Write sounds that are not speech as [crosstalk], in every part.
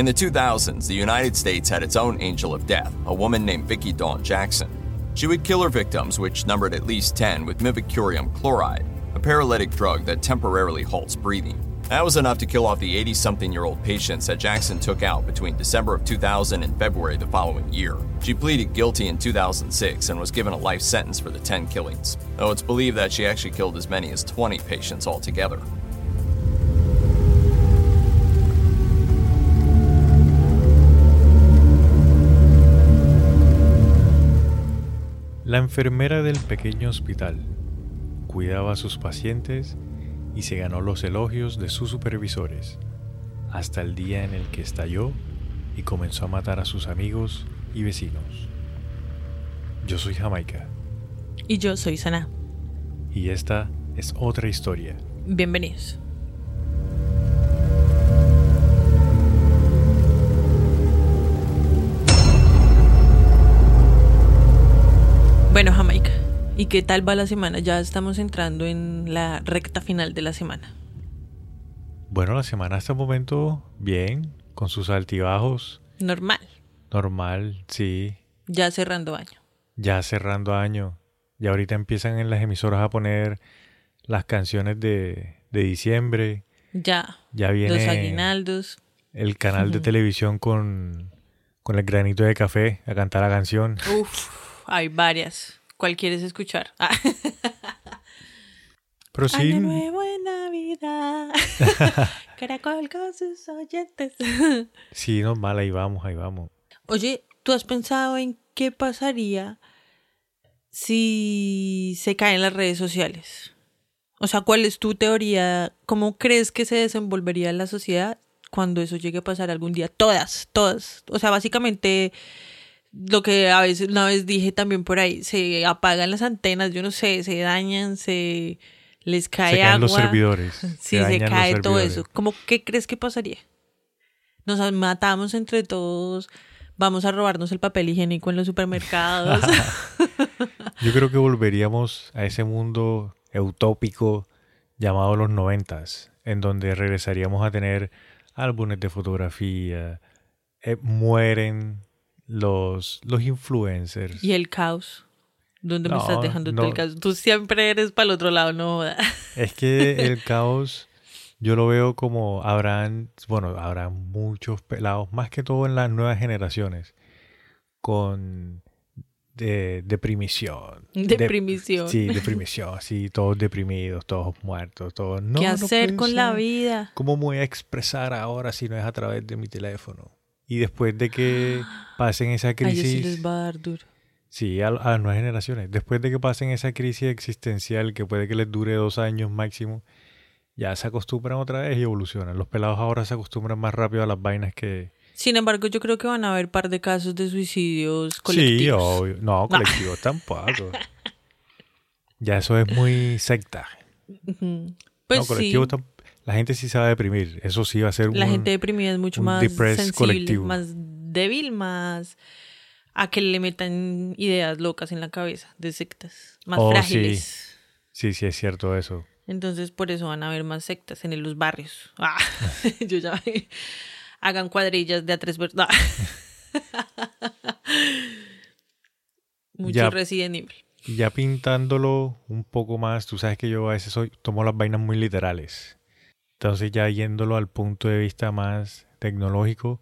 In the 2000s, the United States had its own angel of death, a woman named Vicki Dawn Jackson. She would kill her victims, which numbered at least 10, with mivacurium chloride, a paralytic drug that temporarily halts breathing. That was enough to kill off the 80 something year old patients that Jackson took out between December of 2000 and February the following year. She pleaded guilty in 2006 and was given a life sentence for the 10 killings, though it's believed that she actually killed as many as 20 patients altogether. La enfermera del pequeño hospital cuidaba a sus pacientes y se ganó los elogios de sus supervisores, hasta el día en el que estalló y comenzó a matar a sus amigos y vecinos. Yo soy Jamaica. Y yo soy Sana. Y esta es otra historia. Bienvenidos. Bueno, Jamaica, ¿y qué tal va la semana? Ya estamos entrando en la recta final de la semana. Bueno, la semana hasta el momento bien, con sus altibajos. Normal. Normal, sí. Ya cerrando año. Ya cerrando año. Y ahorita empiezan en las emisoras a poner las canciones de, de diciembre. Ya. Ya viene Los aguinaldos. el canal de televisión con, con el granito de café a cantar la canción. Uf, hay varias. ¿Cuál quieres escuchar? Ah. [laughs] Pero sí, Año nuevo en Navidad. [laughs] Caracol con sus oyentes. sí, normal, ahí vamos, ahí vamos. Oye, ¿tú has pensado en qué pasaría si se caen las redes sociales? O sea, ¿cuál es tu teoría? ¿Cómo crees que se desenvolvería la sociedad cuando eso llegue a pasar algún día? Todas, todas. O sea, básicamente lo que a veces una vez dije también por ahí, se apagan las antenas, yo no sé, se dañan, se les cae [laughs] se caen agua. los servidores. Sí, se, cae todo servidores. eso. ¿Cómo qué crees que pasaría? Nos matamos entre todos, vamos a robarnos el papel higiénico en los supermercados. [laughs] [laughs] Yo creo que volveríamos a ese mundo utópico llamado los noventas, en donde regresaríamos a tener álbumes de fotografía, eh, mueren los, los influencers. y el caos. ¿Dónde me No, estás dejando tú no. el caos? Tú siempre eres para el otro lado, no. [laughs] Es que el caos yo lo veo como habrán, bueno, habrá muchos pelados, más que todo en las nuevas generaciones, con de, deprimición. De- Deprimición. sí, deprimión, sí, todos deprimidos, todos muertos, todos... No, ¿Qué no hacer puede con la vida? ¿Cómo me voy a expresar ahora si no es a través de mi teléfono? Y después de que [gasps] pasen esa A ellos sí crisis... les va a dar duro. Sí, a, a las nuevas generaciones. Después de que pasen esa crisis existencial que puede que les dure dos años máximo, ya se acostumbran otra vez y evolucionan. Los pelados ahora se acostumbran más rápido a las vainas que... Sin embargo, yo creo que van a haber par de casos de suicidios Sí, colectivos. obvio. No, colectivos [laughs] tampoco. Ya eso es muy secta. Ujú. Pues no, sí, colectivos tam- La gente sí se va a deprimir. Eso sí va a ser la un- gente deprimida es mucho más sensible, colectivo. más débil, más a que le metan ideas locas en la cabeza de sectas, más Oh, sí. frágiles. Sí, sí, es cierto eso. Entonces, por eso van a haber más sectas en los barrios. Ah, [laughs] yo ya hagan cuadrillas de a tres personas. [laughs] Mucho Ya. Resident Evil. Y ya pintándolo un poco más, tú sabes que yo a veces soy, tomo las vainas muy literales. Entonces ya yéndolo al punto de vista más tecnológico,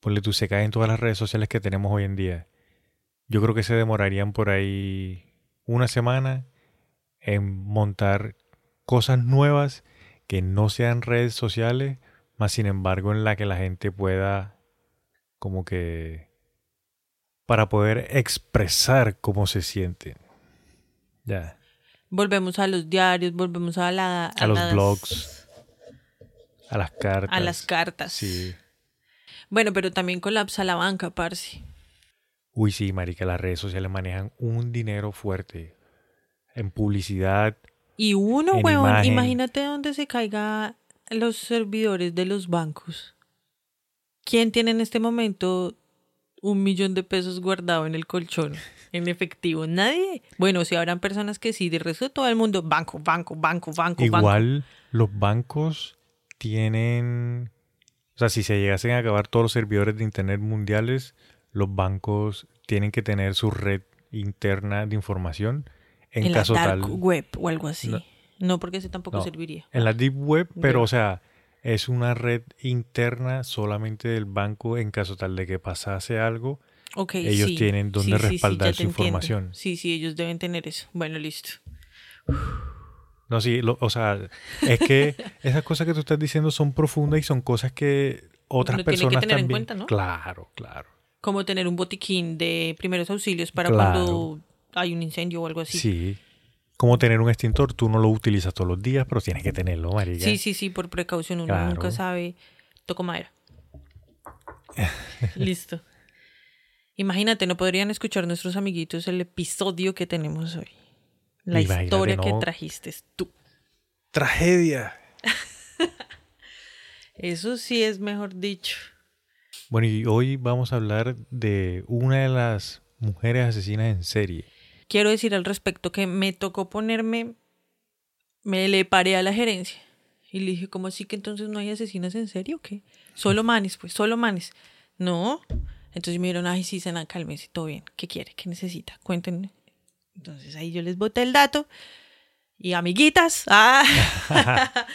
pues tú se caen todas las redes sociales que tenemos hoy en día. Yo creo que se demorarían por ahí una semana en montar cosas nuevas que no sean redes sociales, más sin embargo en la que la gente pueda como que para poder expresar cómo se sienten. Ya. Volvemos a los diarios, volvemos a la A los las- blogs, a las cartas. a las cartas. Sí. Bueno, pero también colapsa la banca, parce. Uy, sí, marica, las redes sociales manejan un dinero fuerte en publicidad. Y uno, En huevón, imagen. imagínate dónde se caiga los servidores de los bancos. ¿Quién tiene en este momento un millón de pesos guardado en el colchón en efectivo? Nadie. Bueno, si habrán personas que sí, de resto todo el mundo, banco, banco, banco, banco, banco. Igual los bancos tienen O sea, si se llegasen a acabar todos los servidores de Internet mundiales, los bancos tienen que tener su red interna de información en, en caso la dark tal. web o algo así. No. No, porque ese tampoco No. serviría. En la Deep Web, pero o sea, es una red interna solamente del banco en caso tal de que pasase algo. Ok, Ellos sí. tienen donde Sí, sí, sí, respaldar su entiendo. información. Sí, sí, ellos deben tener eso. Bueno, listo. No, sí, lo- o sea, es que [laughs] esas cosas que tú estás diciendo son profundas y son cosas que otras Uno tiene que personas tener en también. cuenta, ¿no? Claro, claro. Como tener un botiquín de primeros auxilios para Claro. cuando hay un incendio o algo así. Sí. Como tener un extintor, tú no lo utilizas todos los días, pero tienes que tenerlo, marica. Sí, sí, sí, por precaución. Uno Claro. nunca sabe. Toco madera. [laughs] Listo. Imagínate, no podrían escuchar nuestros amiguitos el episodio que tenemos hoy. La Imagínate, historia que trajiste tú. Tragedia. [laughs] Eso sí es mejor dicho. Bueno, y hoy vamos a hablar de una de las mujeres asesinas en serie. Quiero decir al respecto que me tocó ponerme, me le paré a la gerencia y le dije, ¿cómo así que entonces no hay asesinas en serie o qué? Solo manes, pues, solo manes. No. Entonces me dijeron, ay, sí, Sena, cálmese, todo bien. ¿Qué quiere? ¿Qué necesita? Cuéntenme. Entonces ahí yo les boté el dato. Y amiguitas, ah, [laughs]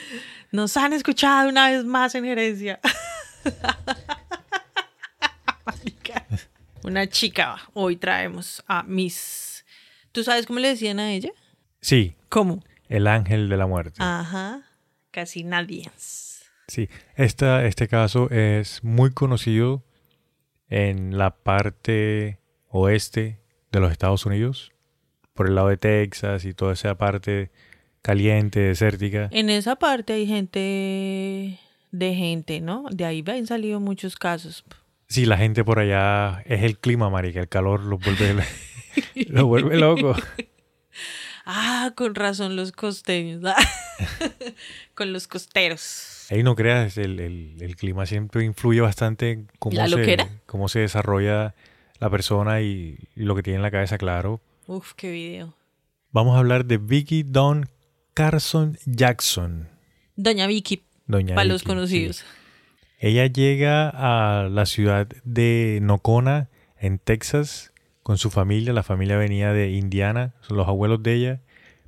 nos han escuchado una vez más en gerencia. Una chica, hoy traemos a Miss. ¿Tú sabes cómo le decían a ella? Sí, ¿Cómo? el ángel de la muerte. Ajá, casi nadie. Sí, esta, este caso es muy conocido en la parte oeste de los Estados Unidos, por el lado de Texas y toda esa parte caliente, desértica. En esa parte hay gente de gente, ¿no? De ahí han salido muchos casos. Sí, la gente por allá es el clima, marica, el calor los vuelve, los vuelve loco. Ah, con razón los costeños. [laughs] con los costeros. Ahí no creas, el, el- el clima siempre influye bastante en cómo, ¿La se, cómo se desarrolla la persona y, y lo que tiene en la cabeza, claro. Uf, qué video. Vamos a hablar de Vicky Dawn Carson Jackson. Doña Vicky, Doña para los conocidos. sí. Ella llega a la ciudad de Nocona, en Texas, con su familia. La familia venía de Indiana, son los abuelos de ella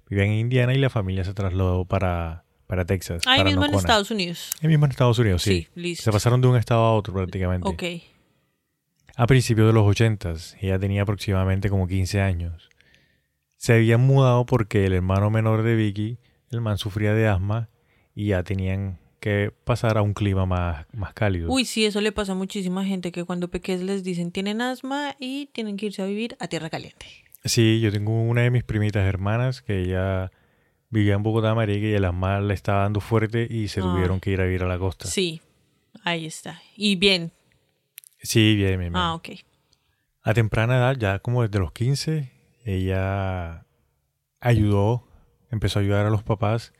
vivían en Indiana y la familia se trasladó para, para Texas. Ahí para mismo en. Estados Unidos. Ahí mismo en Estados Unidos, sí. Sí, listo. Se pasaron de un estado a otro prácticamente. Ok. A principios de los 80, ella tenía aproximadamente como 15 años. Se habían mudado porque el hermano menor de Vicky, el man sufría de asma y ya tenían que pasar a un clima más, más cálido. Uy, sí, eso le pasa a muchísima gente que cuando pequeños les dicen tienen asma y tienen que irse a vivir a tierra caliente. Sí, yo tengo una de mis primitas hermanas que ella vivía en Bogotá, Marica, y el asma le estaba dando fuerte y se Ay. tuvieron que ir a vivir a la costa. Sí, ahí está. Y bien. Sí, bien, bien, bien. Ah, ok. A temprana edad, ya como desde los 15, ella ayudó, empezó a ayudar a los papás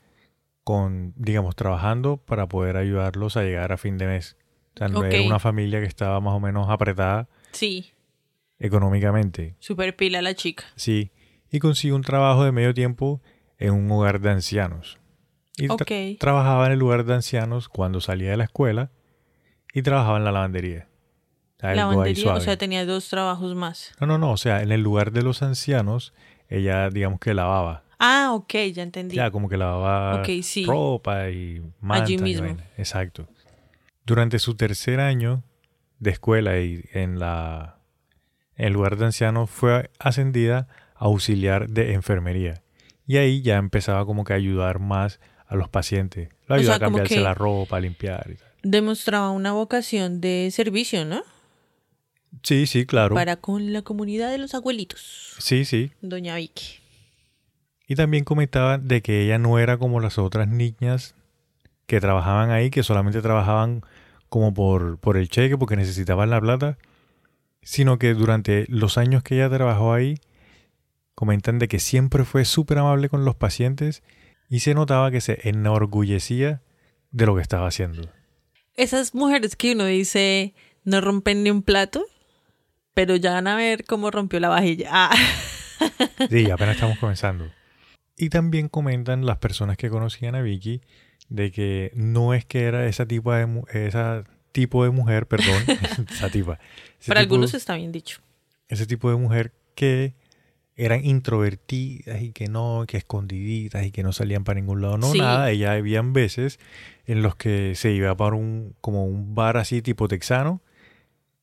con, digamos, trabajando para poder ayudarlos a llegar a fin de mes. O sea, no era una familia que estaba más o menos apretada Sí, económicamente. super pila la chica. Sí. Y consiguió un trabajo de medio tiempo en un hogar de ancianos. Y tra- Ok. trabajaba en el lugar de ancianos cuando salía de la escuela y trabajaba en la lavandería. Algo ahí Lavandería, o sea, tenía dos trabajos más. No, no, no. O sea, en el lugar de los ancianos, ella, digamos que lavaba. Ah, ok, ya entendí. Ya, como que lavaba sí. ropa y mantas. y mismo. Exacto. Durante su tercer año de escuela y en la en el lugar de ancianos fue ascendida a auxiliar de enfermería. Y ahí ya empezaba como que a ayudar más a los pacientes. Lo O ayudaba sea, a cambiarse la ropa, a limpiar y tal. Demostraba una vocación de servicio, ¿no? Sí, sí, claro. Para con la comunidad de los abuelitos. Sí, sí. Doña Vicky. Y también comentaba de que ella no era como las otras niñas que trabajaban ahí, que solamente trabajaban como por, por el cheque, porque necesitaban la plata, sino que durante los años que ella trabajó ahí, comentan de que siempre fue súper amable con los pacientes y se notaba que se enorgullecía de lo que estaba haciendo. Esas mujeres que uno dice no rompen ni un plato, pero ya van a ver cómo rompió la vajilla. Ah. [laughs] Sí, apenas estamos comenzando. Y también comentan las personas que conocían a Vicky de que no es que era esa tipo de esa tipo de mujer, perdón, [laughs] esa tipa. Para tipo- algunos está bien dicho. ese tipo de mujer que eran introvertidas y que no, que escondiditas y que no salían para ningún lado, no Sí. nada. Ella habían veces en los que se iba para un como un bar así tipo texano,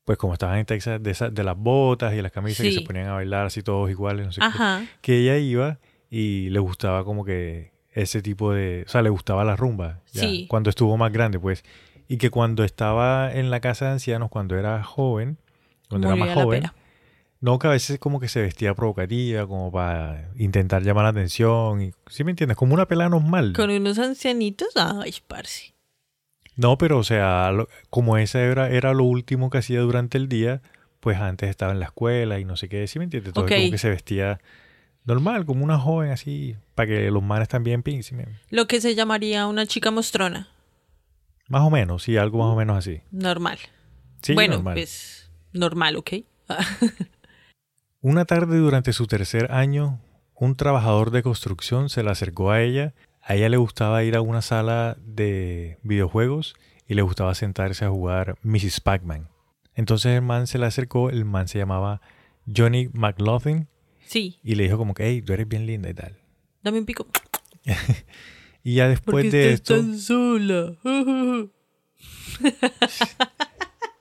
pues como estaban en Texas de, esas- de las botas y las camisas que Sí. se ponían a bailar así todos iguales, no sé qué, que ella iba y le gustaba como que ese tipo de, o sea, le gustaba la rumba, ya, Sí. cuando estuvo más grande, pues, y que cuando estaba en la casa de ancianos, cuando era joven, cuando Murió era más joven, pera. no, que a veces como que se vestía provocativa, como para intentar llamar la atención. Y, ¿Sí me entiendes? Como una pelada normal. Con unos ancianitos, ay, parce. No, pero o sea, lo- como esa era, era lo último que hacía durante el día, pues antes estaba en la escuela y no sé qué. ¿Sí me entiendes? Entonces como que se vestía normal, como una joven así, para que los manes también pin, ¿sí me- Lo que se llamaría una chica mostrona. Más o menos, sí, algo más o menos así. Normal. Sí, bueno, normal. pues normal, ¿ok? [laughs] Una tarde durante su tercer año, un trabajador de construcción se le acercó a ella. A ella le gustaba ir a una sala de videojuegos y le gustaba sentarse a jugar Mrs. Pac-Man. Entonces el man se le acercó, el man se llamaba Johnny McLaughlin sí, y le dijo como que, hey, tú eres bien linda y tal. dame un pico. [laughs] Y ya después Porque de esto, tan sola. [laughs]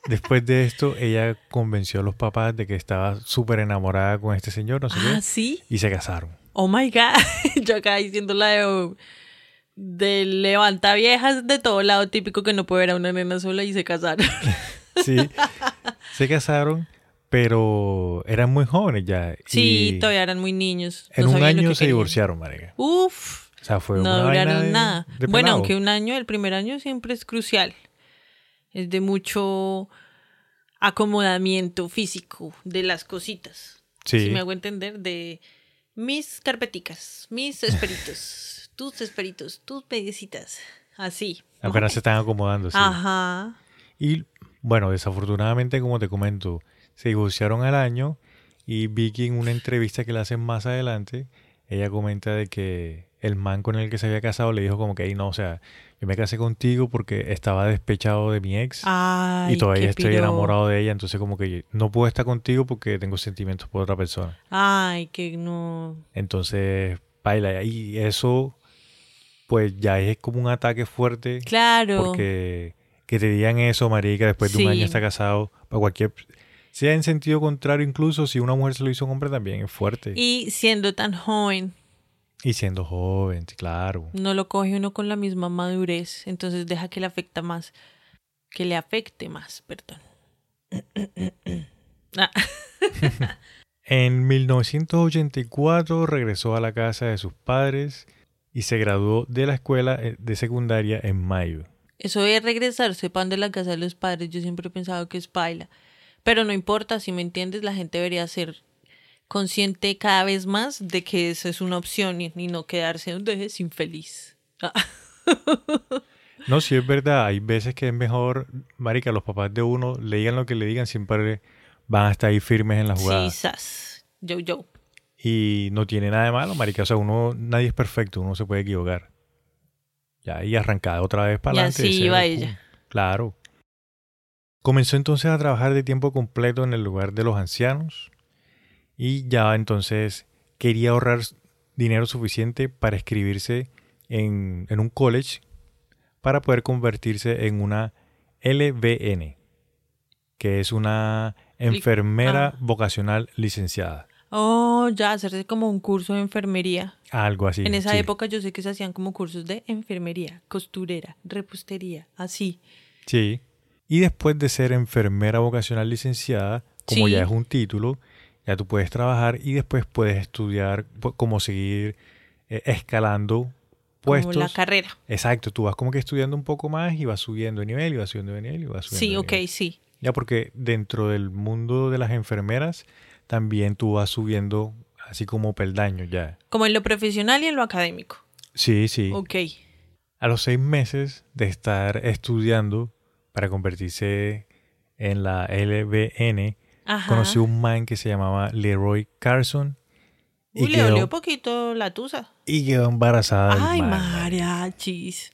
después de esto, ella convenció a los papás de que estaba súper enamorada con este señor, no sé ah, qué, sí. y se casaron. Oh my God. [laughs] Yo acá diciendo la de, de levanta viejas de todo lado, típico que no puede ver a una nena sola y se casaron. [laughs] Sí, se casaron, pero eran muy jóvenes ya. sí, y todavía eran muy niños. En no un año se divorciaron, marica. Uf, O sea, fue no duraron de- nada. de bueno, aunque un año, el primer año siempre es crucial. Es de mucho acomodamiento físico de las cositas. Sí. Si me hago entender, de mis carpeticas, mis esperitos, [laughs] tus esperitos, tus pellecitas. Así. Apenas se están acomodando, sí. Ajá. Y bueno, desafortunadamente, como te comento, se divorciaron al año y Vicky en una entrevista que le hacen más adelante, ella comenta de que el man con el que se había casado le dijo como que, "Ey, no, o sea, yo me casé contigo porque estaba despechado de mi ex Ay, y todavía estoy piro. enamorado de ella, entonces como que no puedo estar contigo porque tengo sentimientos por otra persona. Ay, que no. Entonces, baila. Y eso, pues ya es como un ataque fuerte. Claro. Porque que te digan eso, marica, después de un año está casado, para cualquier... Sea en sentido contrario, incluso si una mujer se lo hizo a un hombre también, es fuerte. Y siendo tan joven, siendo joven, claro. no lo coge uno con la misma madurez, entonces deja que le afecta más, que le afecte más, perdón. [coughs] Ah, [laughs] En 1984 regresó a la casa de sus padres y se graduó de la escuela eh, de secundaria en mayo. eso de regresar, sepan de la casa de los padres, yo siempre he pensado que es paila. Pero no importa, si me entiendes, la gente debería ser consciente cada vez más de que eso es una opción y, y no quedarse donde es infeliz. Ah, [laughs] No, sí es verdad, hay veces que es mejor, marica, los papás de uno, le digan lo que le digan, siempre van a estar ahí firmes en la jugada. sí, sas. Yo, yo. Y no tiene nada de malo, marica. O sea, uno, nadie es perfecto, uno se puede equivocar. Ya, y arrancada otra vez para Y adelante. así iba ella. Claro. Comenzó entonces a trabajar de tiempo completo en el lugar de los ancianos. Y ya entonces quería ahorrar dinero suficiente para inscribirse en, en un college para poder convertirse en una LVN, que es una enfermera ah. vocacional licenciada. Oh, ya, hacerse como un curso de enfermería. Algo así. en esa sí. época yo sé que se hacían como cursos de enfermería, costurera, repostería, así. Sí. Y después de ser enfermera vocacional licenciada, como Sí. ya es un título, ya tú puedes trabajar y después puedes estudiar como seguir eh, escalando puestos. Como la carrera. Exacto, tú vas como que estudiando un poco más y vas subiendo de nivel y vas subiendo de nivel y vas subiendo Sí, de ok, nivel. sí. Ya porque dentro del mundo de las enfermeras también tú vas subiendo así como peldaños ya. Como en lo profesional y en lo académico. Sí, sí. Ok. A los seis meses de estar estudiando para convertirse en la LBN, Ajá. conocí un man que se llamaba Leroy Carson y, Uy, le quedó, dolió poquito la tusa. y quedó embarazada Ay, mariachis.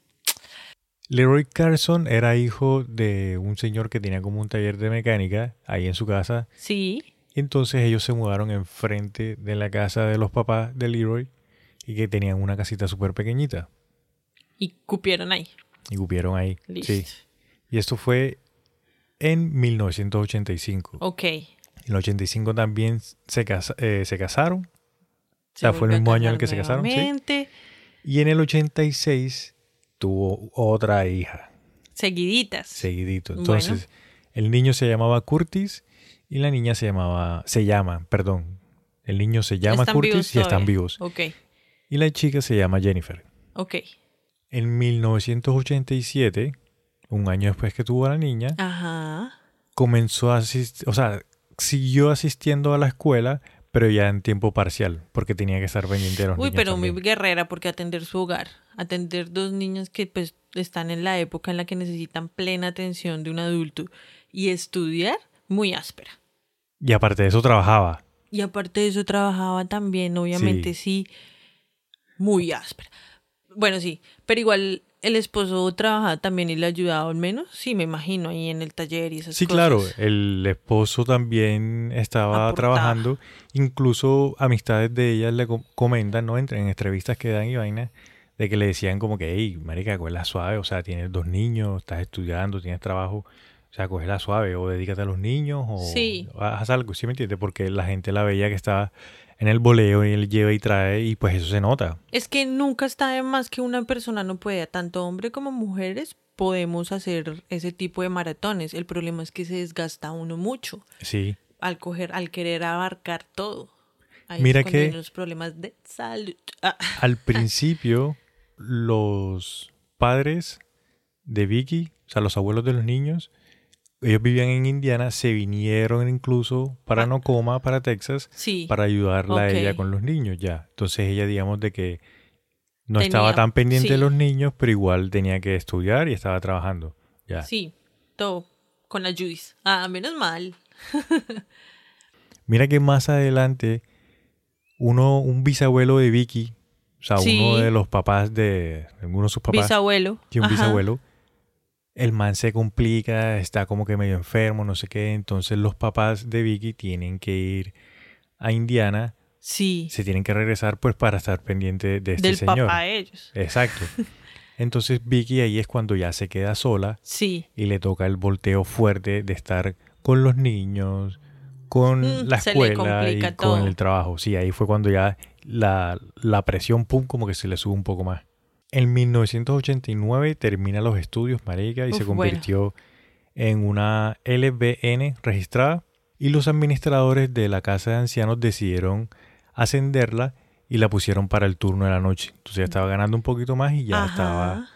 Leroy Carson era hijo de un señor que tenía como un taller de mecánica ahí en su casa. Sí. Entonces ellos se mudaron enfrente de la casa de los papás de Leroy y que tenían una casita súper pequeñita. Y cupieron ahí. Y cupieron ahí. Listo. Sí. Y esto fue en 1985. Ok. En el 85 también se, casa- eh, se casaron. Se sea, fue el mismo año en el que se casaron, sí. Y en el 86 tuvo otra hija, Seguiditas. seguidito. Bueno. Entonces, el niño se llamaba Curtis y la niña se llamaba, se llama, perdón. El niño se llama Están Curtis y están vivos. Ok. Y la chica se llama Jennifer. Ok. En 1987, un año después que tuvo a la niña, Ajá. comenzó a asistir, o sea, siguió asistiendo a la escuela, pero ya en tiempo parcial, porque tenía que estar pendiente de los Uy, niños pero muy guerrera porque atender su hogar, atender dos niños que pues están en la época en la que necesitan plena atención de un adulto y estudiar, muy áspera. Y aparte de eso trabajaba. Y aparte de eso trabajaba también, obviamente sí, muy áspera. Bueno, sí, pero igual el esposo trabajaba también y le ayudaba al menos, sí, me imagino, ahí en el taller y esas Sí, cosas. claro, el esposo también estaba Aportaba. trabajando. Incluso amistades de ella le co- comentan, ¿no? Entre en entrevistas que dan y vainas, de que le decían como que, hey, marica, cógela suave, o sea, tienes dos niños, estás estudiando, tienes trabajo, o sea, cógela suave, o dedícate a los niños, o Sí. haz algo, ¿sí me entiendes? Porque la gente la veía que estaba en el boleo y él lleva y trae, y pues eso se nota. Es que nunca está de más que una persona no pueda, tanto hombre como mujeres podemos hacer ese tipo de maratones. El problema es que se desgasta uno mucho Sí. al coger, al querer abarcar todo. Ahí Mira es que- los problemas de salud. Ah, [laughs] Al principio, los padres de Vicky, o sea, los abuelos de los niños, ellos vivían en Indiana, se vinieron incluso para Nocoma, para Texas, sí. para ayudarla a ella con los niños ya. Entonces ella, digamos, de que no Tenía- estaba tan pendiente de los niños, pero igual tenía que estudiar y estaba trabajando. Ya. Sí, todo con la Judith. Ah, menos mal. [laughs] Mira que más adelante, uno, un bisabuelo de Vicky, o sea, Sí. uno de los papás de, uno de sus papás, Bisabuelo. un Ajá. bisabuelo, el man se complica, está como que medio enfermo, no sé qué. Entonces los papás de Vicky tienen que ir a Indiana, Sí. se tienen que regresar pues para estar pendiente de este Del señor. papá de ellos. Exacto. [laughs] Entonces Vicky ahí es cuando ya se queda sola Sí. y le toca el volteo fuerte de estar con los niños, con Mm, la escuela y complica con todo. el trabajo. Sí, ahí fue cuando ya la, la presión, pum, como que se le sube un poco más. En 1989 termina los estudios, marica, y se bueno. convirtió en una LBN registrada. Y los administradores de la casa de ancianos decidieron ascenderla y la pusieron para el turno de la noche. Entonces ya estaba ganando un poquito más y ya Ajá. estaba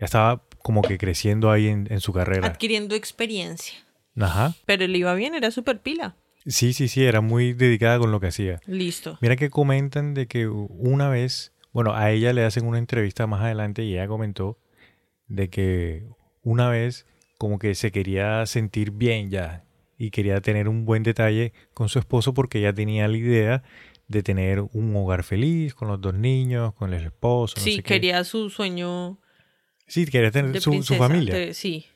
ya estaba como que creciendo ahí en, en su carrera. Adquiriendo experiencia. Ajá. Pero le iba bien, era súper pila. Sí, sí, sí, era muy dedicada con lo que hacía. Listo. Mira que comentan de que una vez, bueno, a ella le hacen una entrevista más adelante y ella comentó de que una vez como que se quería sentir bien ya y quería tener un buen detalle con su esposo porque ella tenía la idea de tener un hogar feliz con los dos niños, con el esposo, no sí, sé qué. quería su sueño Sí, quería tener de su, familia. de- sí.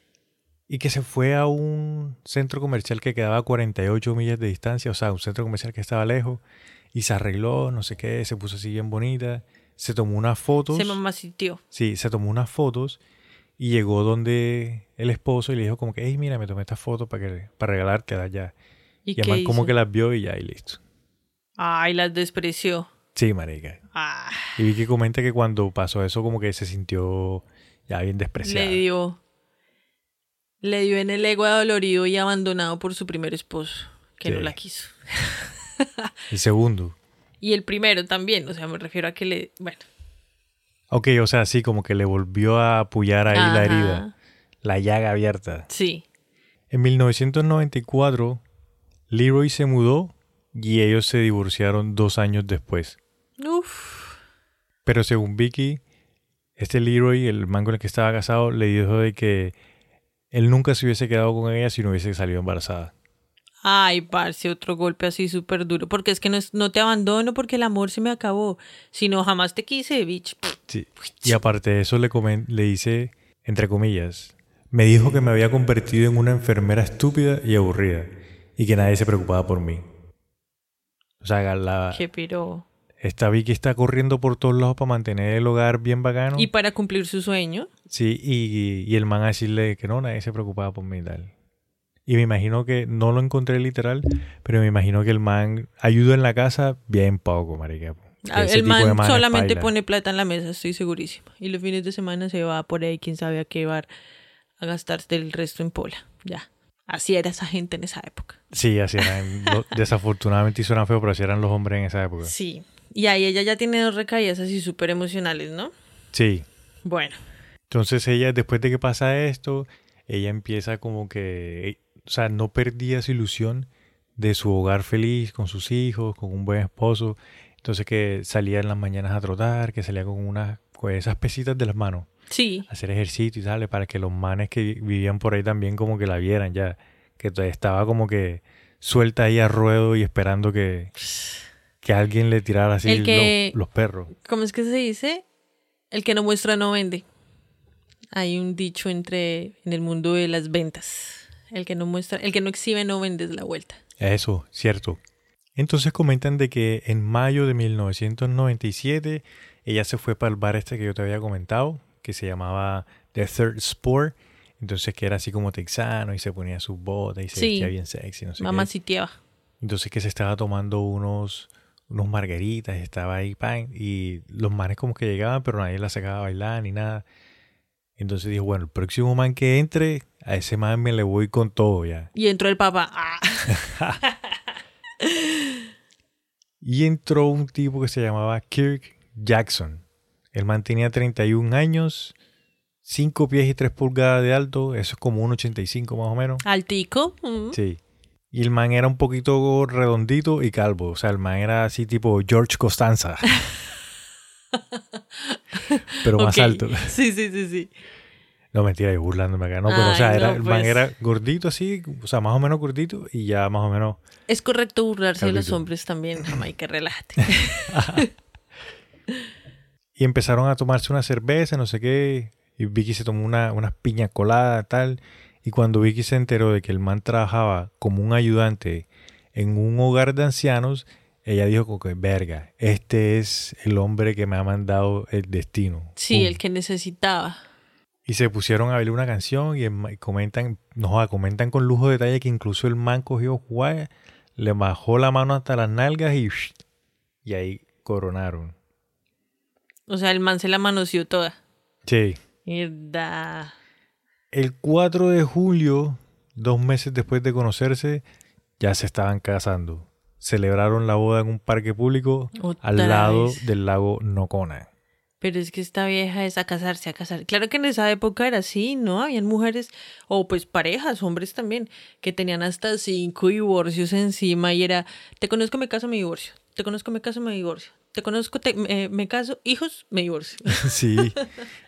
Y que se fue a un centro comercial que quedaba a 48 millas de distancia, o sea, un centro comercial que estaba lejos, y se arregló, no sé qué, se puso así bien bonita, se tomó unas fotos, Se mamacitió. sí, se tomó unas fotos y llegó donde el esposo y le dijo como que, hey, mira, me tomé estas fotos para, que, para regalártelas ya. ¿Y, Y, además como que las vio y ya, y listo. Ay, las despreció. Sí, marica. Ah, Y vi que comenta que cuando pasó eso como que se sintió ya bien despreciada. le dio. Le dio en el ego adolorido y abandonado por su primer esposo, que no la quiso. El segundo. Y el primero también, o sea, me refiero a que le. Bueno. Ok, o sea, sí, como que le volvió a apoyar ahí la herida, la llaga abierta. Sí. En 1994, Leroy se mudó y ellos se divorciaron dos años después. Uf. Pero según Vicky, este Leroy, el man con el que estaba casado, le dijo de que él nunca se hubiese quedado con ella si no hubiese salido embarazada. Ay, parce, otro golpe así súper duro. Porque es que no, es- no te abandono porque el amor se me acabó. Sino jamás te quise, bitch. Sí. Y aparte de eso le, comen- le dice entre comillas, me dijo que me había convertido en una enfermera estúpida y aburrida y que nadie se preocupaba por mí. O sea, la, Qué piro. esta Vicky está corriendo por todos lados para mantener el hogar bien bacano. Y para cumplir su sueño. Sí, y, y el man a decirle que no, nadie se preocupaba por mí y tal. Y me imagino que, no lo encontré literal, pero me imagino que el man ayuda en la casa bien poco, marica. Ah, El man solamente pone plata en la mesa, estoy segurísima. Y los fines de semana se va por ahí, quién sabe a qué bar, a gastarse el resto en pola. Ya. Así era esa gente en esa época. Sí, así eran. lo- [laughs] desafortunadamente suenan feo, pero así eran los hombres en esa época. Sí. Y ahí ella ya tiene dos recaídas así súper emocionales, ¿no? Sí. Bueno. Entonces ella, después de que pasa esto, ella empieza como que, o sea, no perdía su ilusión de su hogar feliz, con sus hijos, con un buen esposo. Entonces que salía en las mañanas a trotar, que salía con unas, con esas pesitas de las manos, Sí. hacer ejercicio y tal, para que los manes que vivían por ahí también como que la vieran ya, que estaba como que suelta ahí a ruedo y esperando que, que alguien le tirara así El que- los, los perros. ¿Cómo es que se dice? El que no muestra no vende. Hay un dicho entre en el mundo de las ventas. El que no muestra, el que no exhibe no vende la vuelta. Eso, cierto. Entonces comentan de que en mayo de 1997 ella se fue para el bar este que yo te había comentado, que se llamaba The Third Sport. Entonces que era así como texano y se ponía sus botas y se Sí. vestía bien sexy, no sé Mamá sitiaba. Entonces que se estaba tomando unos unos margaritas, estaba ahí pan y los manes como que llegaban, pero nadie la sacaba a bailar ni nada. Entonces dijo, bueno, el próximo man que entre, a ese man me le voy con todo ya. Y entró el papá. Ah. [laughs] Y entró un tipo que se llamaba Kirk Jackson. El man tenía 31 años, 5 pies y 3 pulgadas de alto, eso es como un 85 más o menos. Altico. mm. Sí. Y el man era un poquito redondito y calvo, o sea, el man era así tipo George Costanza. [laughs] Pero más alto. Sí, sí, sí, sí. No, mentira, yo burlándome acá. No, pero o sea, era, no, el man pues. era gordito así, o sea, más o menos gordito y ya más o menos Es correcto burlarse de los hombres también, [laughs] Jamaica, relájate. [laughs] Y empezaron a tomarse una cerveza, no sé qué. Y Vicky se tomó una, unas piña colada, tal. Y cuando Vicky se enteró de que el man trabajaba como un ayudante en un hogar de ancianos, ella dijo como que, verga, este es el hombre que me ha mandado el destino. Sí, el que necesitaba. Y se pusieron a bailar una canción y, el y comentan, no comentan con lujo de detalle que incluso el man cogió, guay, le bajó la mano hasta las nalgas y, y ahí coronaron. O sea, el man se la manoseó toda. Sí. Mierda. El 4 de julio, dos meses después de conocerse, ya se estaban casando. Celebraron la boda en un parque público Otra al lado vez. del lago Nocona. Pero es que esta vieja es a casarse, a casar. Claro que en esa época era así, ¿no? Habían mujeres, o pues parejas, hombres también, que tenían hasta cinco divorcios encima y era, te conozco, me caso, me divorcio. Te conozco, me caso, me divorcio. Te conozco, te- me, caso, hijos, me divorcio. [laughs] Sí,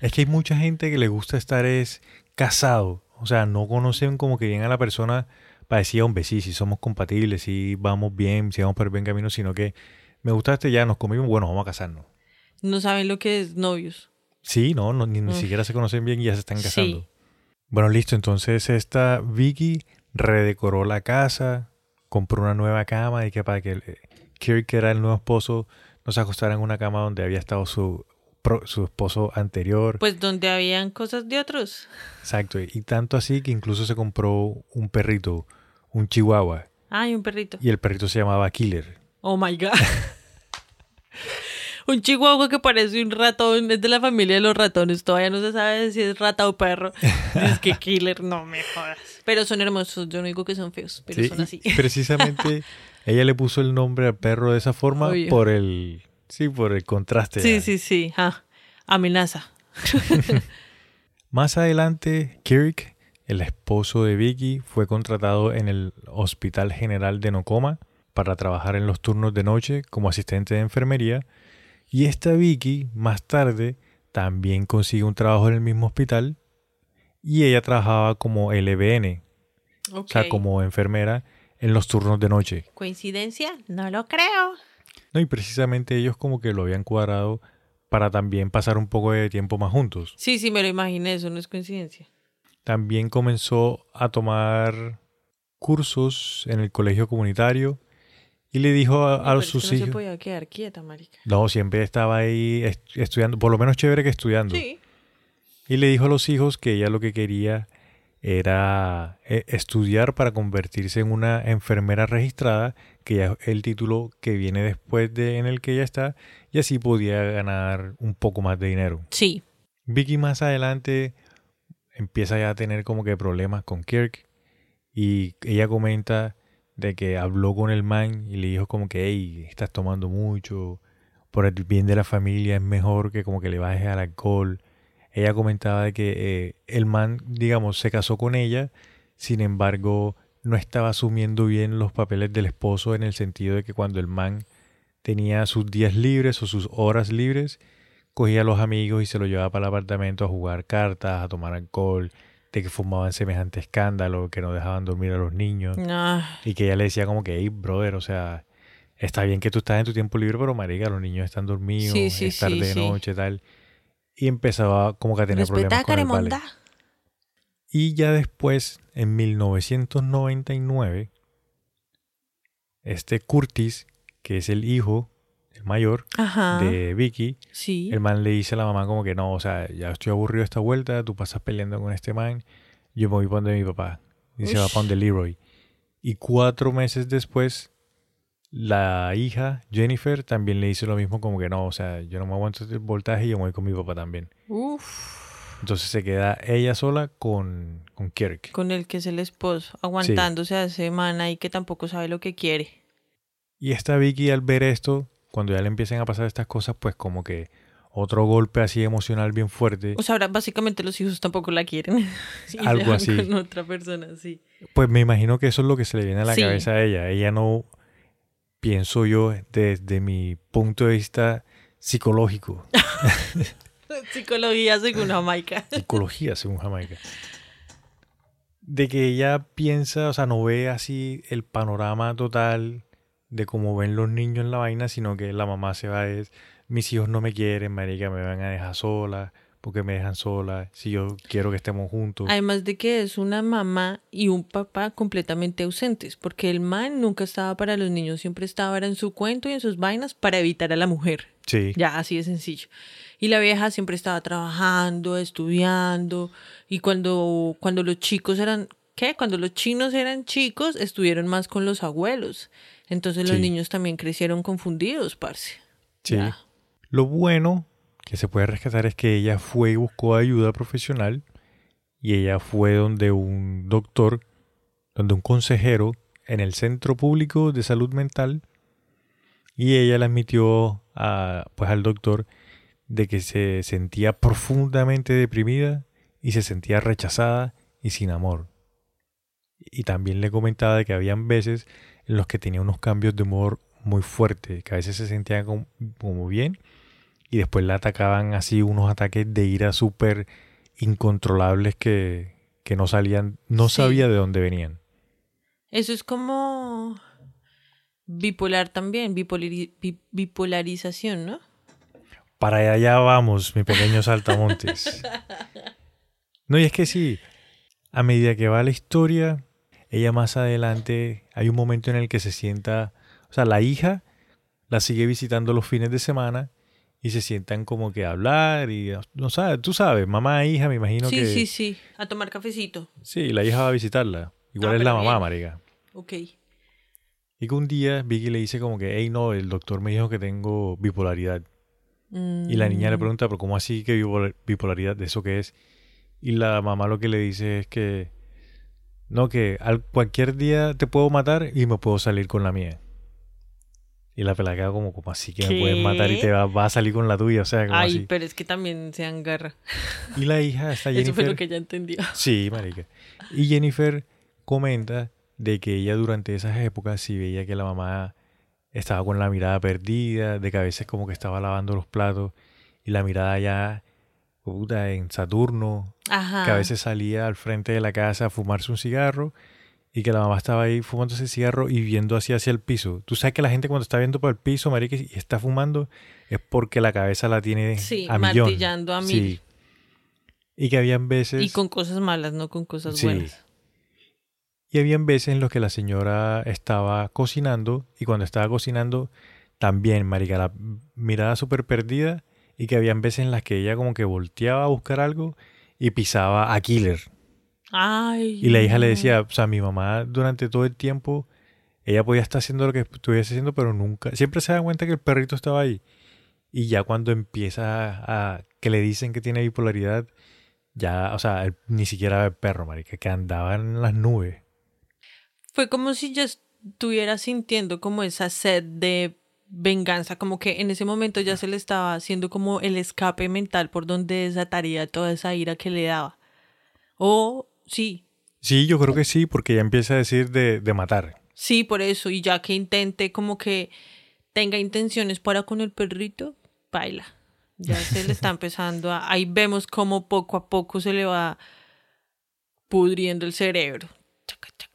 es que hay mucha gente que le gusta estar es casado. O sea, no conocen como que bien a la persona para decir, hombre, sí, sí somos compatibles, sí vamos bien, sí vamos por el buen camino, sino que me gustaste ya, nos comimos, bueno, vamos a casarnos. No saben lo que es novios. Sí, no, no ni, ni siquiera se conocen bien y ya se están Sí. casando. Bueno, listo. Entonces esta Vicky redecoró la casa, compró una nueva cama y que para que Kirk, que era el nuevo esposo, no se acostara en una cama donde había estado su, su esposo anterior. Pues donde habían cosas de otros. Exacto. Y tanto así que incluso se compró un perrito, un chihuahua, Ay, un perrito. y el perrito se llamaba Killer. Oh my God. [laughs] un chihuahua que parece un ratón, es de la familia de los ratones. Todavía no se sabe si es rata o perro. [laughs] Es que killer, no me jodas. Pero son hermosos, yo no digo que son feos, pero Sí, son así. [laughs] precisamente [laughs] ella le puso el nombre al perro de esa forma Obvio. por el... Sí, por el contraste. Sí, ya. sí, sí. Ah, amenaza. Más adelante, Kirk, el esposo de Vicky, fue contratado en el Hospital General de Nocoma para trabajar en los turnos de noche como asistente de enfermería. Y esta Vicky, más tarde, también consigue un trabajo en el mismo hospital y ella trabajaba como LBN, o Ok. sea, como enfermera en los turnos de noche. ¿Coincidencia? No lo creo. No, y precisamente ellos como que lo habían cuadrado para también pasar un poco de tiempo más juntos. Sí, sí, me lo imaginé, eso no es coincidencia. También comenzó a tomar cursos en el colegio comunitario y le dijo a, a sus que no hijos. se podía quedar quieta, marica. No, siempre estaba ahí est- estudiando, por lo menos chévere que estudiando. Sí. Y le dijo a los hijos que ella lo que quería era eh, estudiar para convertirse en una enfermera registrada, que ya es el título que viene después de en el que ella está, y así podía ganar un poco más de dinero. Sí. Vicky más adelante empieza ya a tener como que problemas con Kirk y ella comenta de que habló con el man y le dijo como que, hey, estás tomando mucho, por el bien de la familia es mejor que como que le bajes al alcohol. Ella comentaba de que eh, el man, digamos, se casó con ella, sin embargo, no estaba asumiendo bien los papeles del esposo en el sentido de que cuando el man tenía sus días libres o sus horas libres, cogía a los amigos y se los llevaba para el apartamento a jugar cartas, a tomar alcohol, de que fumaban semejante escándalo, que no dejaban dormir a los niños. Y que ella le decía como que, hey, brother, o sea, está bien que tú estás en tu tiempo libre, pero marica, los niños están dormidos, Sí, sí, es tarde sí, de noche, tal. Y empezaba como que a tener problemas con el. Caremonda. Y ya después, en 1999, este Curtis, que es el hijo, mayor, Ajá. de Vicky, Sí. el man le dice a la mamá como que no, o sea, ya estoy aburrido de esta vuelta, tú pasas peleando con este man, yo me voy para donde mi papá. Y se va para donde Leroy. Y cuatro meses después, la hija, Jennifer, también le dice lo mismo como que no, o sea, yo no me aguanto este voltaje y yo me voy con mi papá también. Uf. Entonces se queda ella sola con, con Kirk. Con el que es el esposo, aguantándose a ese man ahí que tampoco sabe lo que quiere. Y esta Vicky al ver esto, cuando ya le empiezan a pasar estas cosas, pues como que otro golpe así emocional bien fuerte. O sea, ahora básicamente los hijos tampoco la quieren. [laughs] Algo así. Con otra persona, sí. Pues me imagino que eso es lo que se le viene a la Sí. cabeza a ella. Ella no, pienso yo, desde mi punto de vista psicológico, [laughs] Psicología según Jamaica. [laughs] psicología según Jamaica, de que ella piensa, o sea, no ve así el panorama total de cómo ven los niños en la vaina, sino que la mamá se va es, mis hijos no me quieren, marica, me van a dejar sola, porque me dejan sola, si yo quiero que estemos juntos. Además de que es una mamá y un papá completamente ausentes, porque el man nunca estaba para los niños, siempre estaba era en su cuento y en sus vainas para evitar a la mujer. Sí, Ya, así de sencillo. Y la vieja siempre estaba trabajando, estudiando, y cuando, cuando los chicos eran, ¿qué? Cuando los chinos eran chicos, estuvieron más con los abuelos. Entonces los Sí. niños también crecieron confundidos, parce. sí. Ya. Lo bueno que se puede rescatar es que ella fue y buscó ayuda profesional y ella fue donde un doctor, donde un consejero en el Centro Público de Salud Mental y ella le admitió a, pues, al doctor de que se sentía profundamente deprimida y se sentía rechazada y sin amor. Y también le comentaba de que habían veces en los que tenía unos cambios de humor muy fuertes, que a veces se sentía como, como bien y después la atacaban así unos ataques de ira súper incontrolables que, que no salían, no Sí. sabía de dónde venían. Eso es como bipolar también, bipolari- bi- bipolarización, ¿no? Para allá vamos, mi pequeño saltamontes. [laughs] No, y es que sí, a medida que va la historia, ella más adelante, hay un momento en el que se sienta, o sea, la hija la sigue visitando los fines de semana y se sientan como que a hablar y, no sabes, tú sabes, mamá e hija, me imagino sí, que... sí, sí. A tomar cafecito. Sí, la hija va a visitarla. Igual Ah, es la mamá, bien. marica. Ok. Y que un día Vicky le dice como que, hey, no, el doctor me dijo que tengo bipolaridad. Y la niña le Mm, pregunta, pero ¿cómo así que bipolar- bipolaridad? ¿De eso qué es? Y la mamá lo que le dice es que, no, que al cualquier día te puedo matar y me puedo salir con la mía. Y la pelada queda como, como así que me puedes matar y te va, va a salir con la tuya, o sea, como Ay, así. pero es que también se agarra. Y la hija, [laughs] Eso Jennifer... fue lo que ella entendió. Sí, marica. Y Jennifer comenta de que ella durante esas épocas sí veía que la mamá estaba con la mirada perdida, de que a veces como que estaba lavando los platos y la mirada ya puta en Saturno, Ajá. que a veces salía al frente de la casa a fumarse un cigarro y que la mamá estaba ahí fumando ese cigarro y viendo así hacia el piso. Tú sabes que la gente cuando está viendo por el piso, marica, y está fumando, es porque la cabeza la tiene Sí, a millón. martillando a mil. Sí. Y que habían veces... Y con cosas malas, no con cosas Sí. buenas. Y habían veces en los que la señora estaba cocinando y cuando estaba cocinando también, marica, la mirada súper perdida y que habían veces en las que ella como que volteaba a buscar algo y pisaba a Killer. Ay. Y la hija le decía, o sea, mi mamá durante todo el tiempo, ella podía estar haciendo lo que estuviese haciendo, pero nunca, siempre se da cuenta que el perrito estaba ahí. Y ya cuando empieza a, que le dicen que tiene bipolaridad, ya, o sea, él ni siquiera ve el perro, marica, que andaba en las nubes. Fue como si ya estuviera sintiendo como esa sed de venganza, como que en ese momento ya se le estaba haciendo como el escape mental por donde desataría toda esa ira que le daba. O sí, Sí, yo creo que sí, porque ya empieza a decir de, de matar. sí, por eso, y ya que intente como que tenga intenciones para con el perrito, baila. Ya se le está [laughs] empezando a... Ahí vemos como poco a poco se le va pudriendo el cerebro. Chaca, chaca.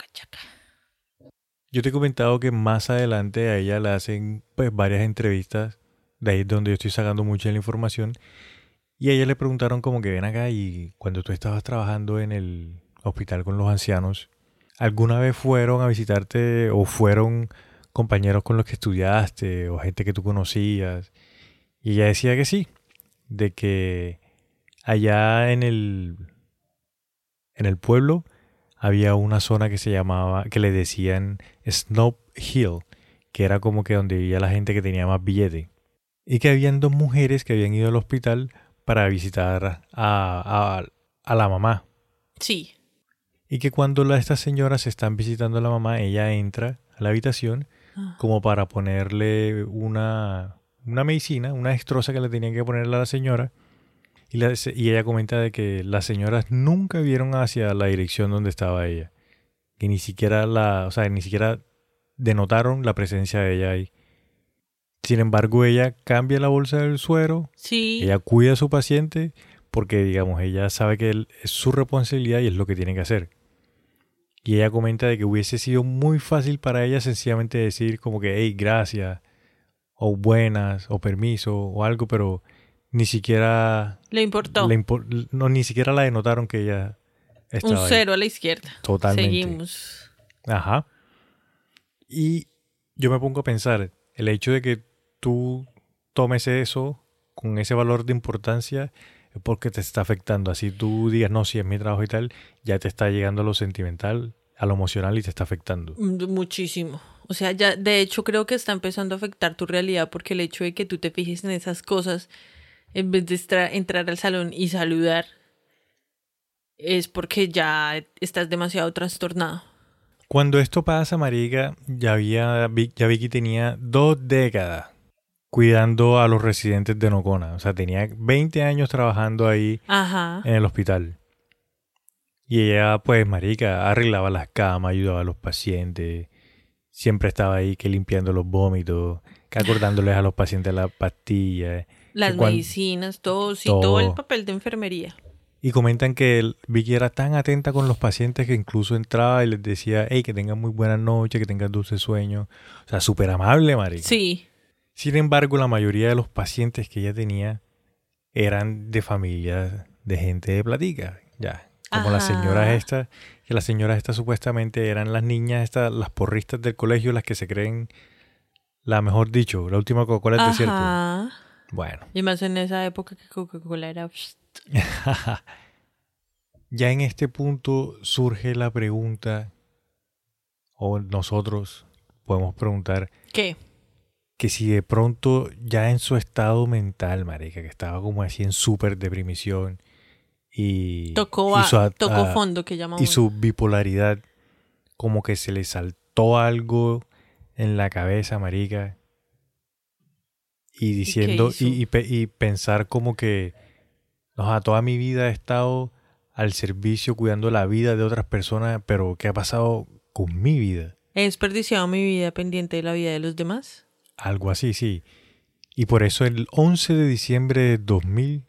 Yo te he comentado que más adelante a ella le hacen pues varias entrevistas, de ahí es donde yo estoy sacando mucha la información, y a ella le preguntaron como que ven acá y cuando tú estabas trabajando en el hospital con los ancianos, ¿alguna vez fueron a visitarte o fueron compañeros con los que estudiaste o gente que tú conocías? Y ella decía que sí, de que allá en el, en el pueblo había una zona que se llamaba, que le decían Snow Hill, que era como que donde vivía la gente que tenía más billete. Y que habían dos mujeres que habían ido al hospital para visitar a, a- a la mamá. Sí, Y que cuando la- estas señoras están visitando a la mamá, ella entra a la habitación Ah. como para ponerle una, una medicina, una destroza que le tenían que ponerle a la señora. Y, la- y ella comenta de que las señoras nunca vieron hacia la dirección donde estaba ella. Que ni siquiera la, o sea, ni siquiera denotaron la presencia de ella ahí. Sin embargo, ella cambia la bolsa del suero, sí. ella cuida a su paciente porque, digamos, ella sabe que él- es su responsabilidad y es lo que tiene que hacer. Y ella comenta de que hubiese sido muy fácil para ella sencillamente decir como que, hey, gracias, o buenas, o permiso, o algo, pero ni siquiera Le importó. le impo- no, ni siquiera la denotaron que ella Un ahí. cero a la izquierda. Totalmente. Seguimos. Ajá. Y yo me pongo a pensar, el hecho de que tú tomes eso con ese valor de importancia es porque te está afectando. Así tú digas, no, si es mi trabajo y tal, ya te está llegando a lo sentimental, a lo emocional y te está afectando. Mm, Muchísimo. O sea, ya de hecho creo que está empezando a afectar tu realidad porque el hecho de que tú te fijes en esas cosas en vez de entrar al salón y saludar es porque ya estás demasiado trastornado. Cuando esto pasa, Marica, ya, había, ya Vicky tenía dos décadas cuidando a los residentes de Nocona. O sea, tenía 20 años trabajando ahí Ajá. en el hospital. Y ella, pues, marica, arreglaba las camas, ayudaba a los pacientes. Siempre estaba ahí que limpiando los vómitos, que acordándoles a los pacientes las pastillas. Las medicinas, todo, sí, todo el papel de enfermería. Y comentan que el- Vicky era tan atenta con los pacientes que incluso entraba y les decía, hey, que tengan muy buena noche, que tengan dulce sueño. O sea, súper amable, marica. Sí. Sin embargo, la mayoría de los pacientes que ella tenía eran de familias de gente de platica, ya. Como las señoras estas, que las señoras estas supuestamente eran las niñas estas, las porristas del colegio, las que se creen, la mejor dicho, la última Coca-Cola del desierto. Ajá. Bueno, Y más en esa época que Coca-Cola era... [laughs] ya en este punto surge la pregunta, o nosotros podemos preguntar, ¿Qué? que si de pronto ya en su estado mental, marica, que estaba como así en súper deprimión y, Tocó, y a- su, a- tocó fondo, que y llamamos. su bipolaridad, como que se le saltó algo en la cabeza, marica, y diciendo, y, y y pensar como que, no, toda mi vida he estado al servicio cuidando la vida de otras personas, pero ¿qué ha pasado con mi vida? ¿He desperdiciado mi vida pendiente de la vida de los demás? Algo así, sí. Y por eso el 11 de diciembre de 2000,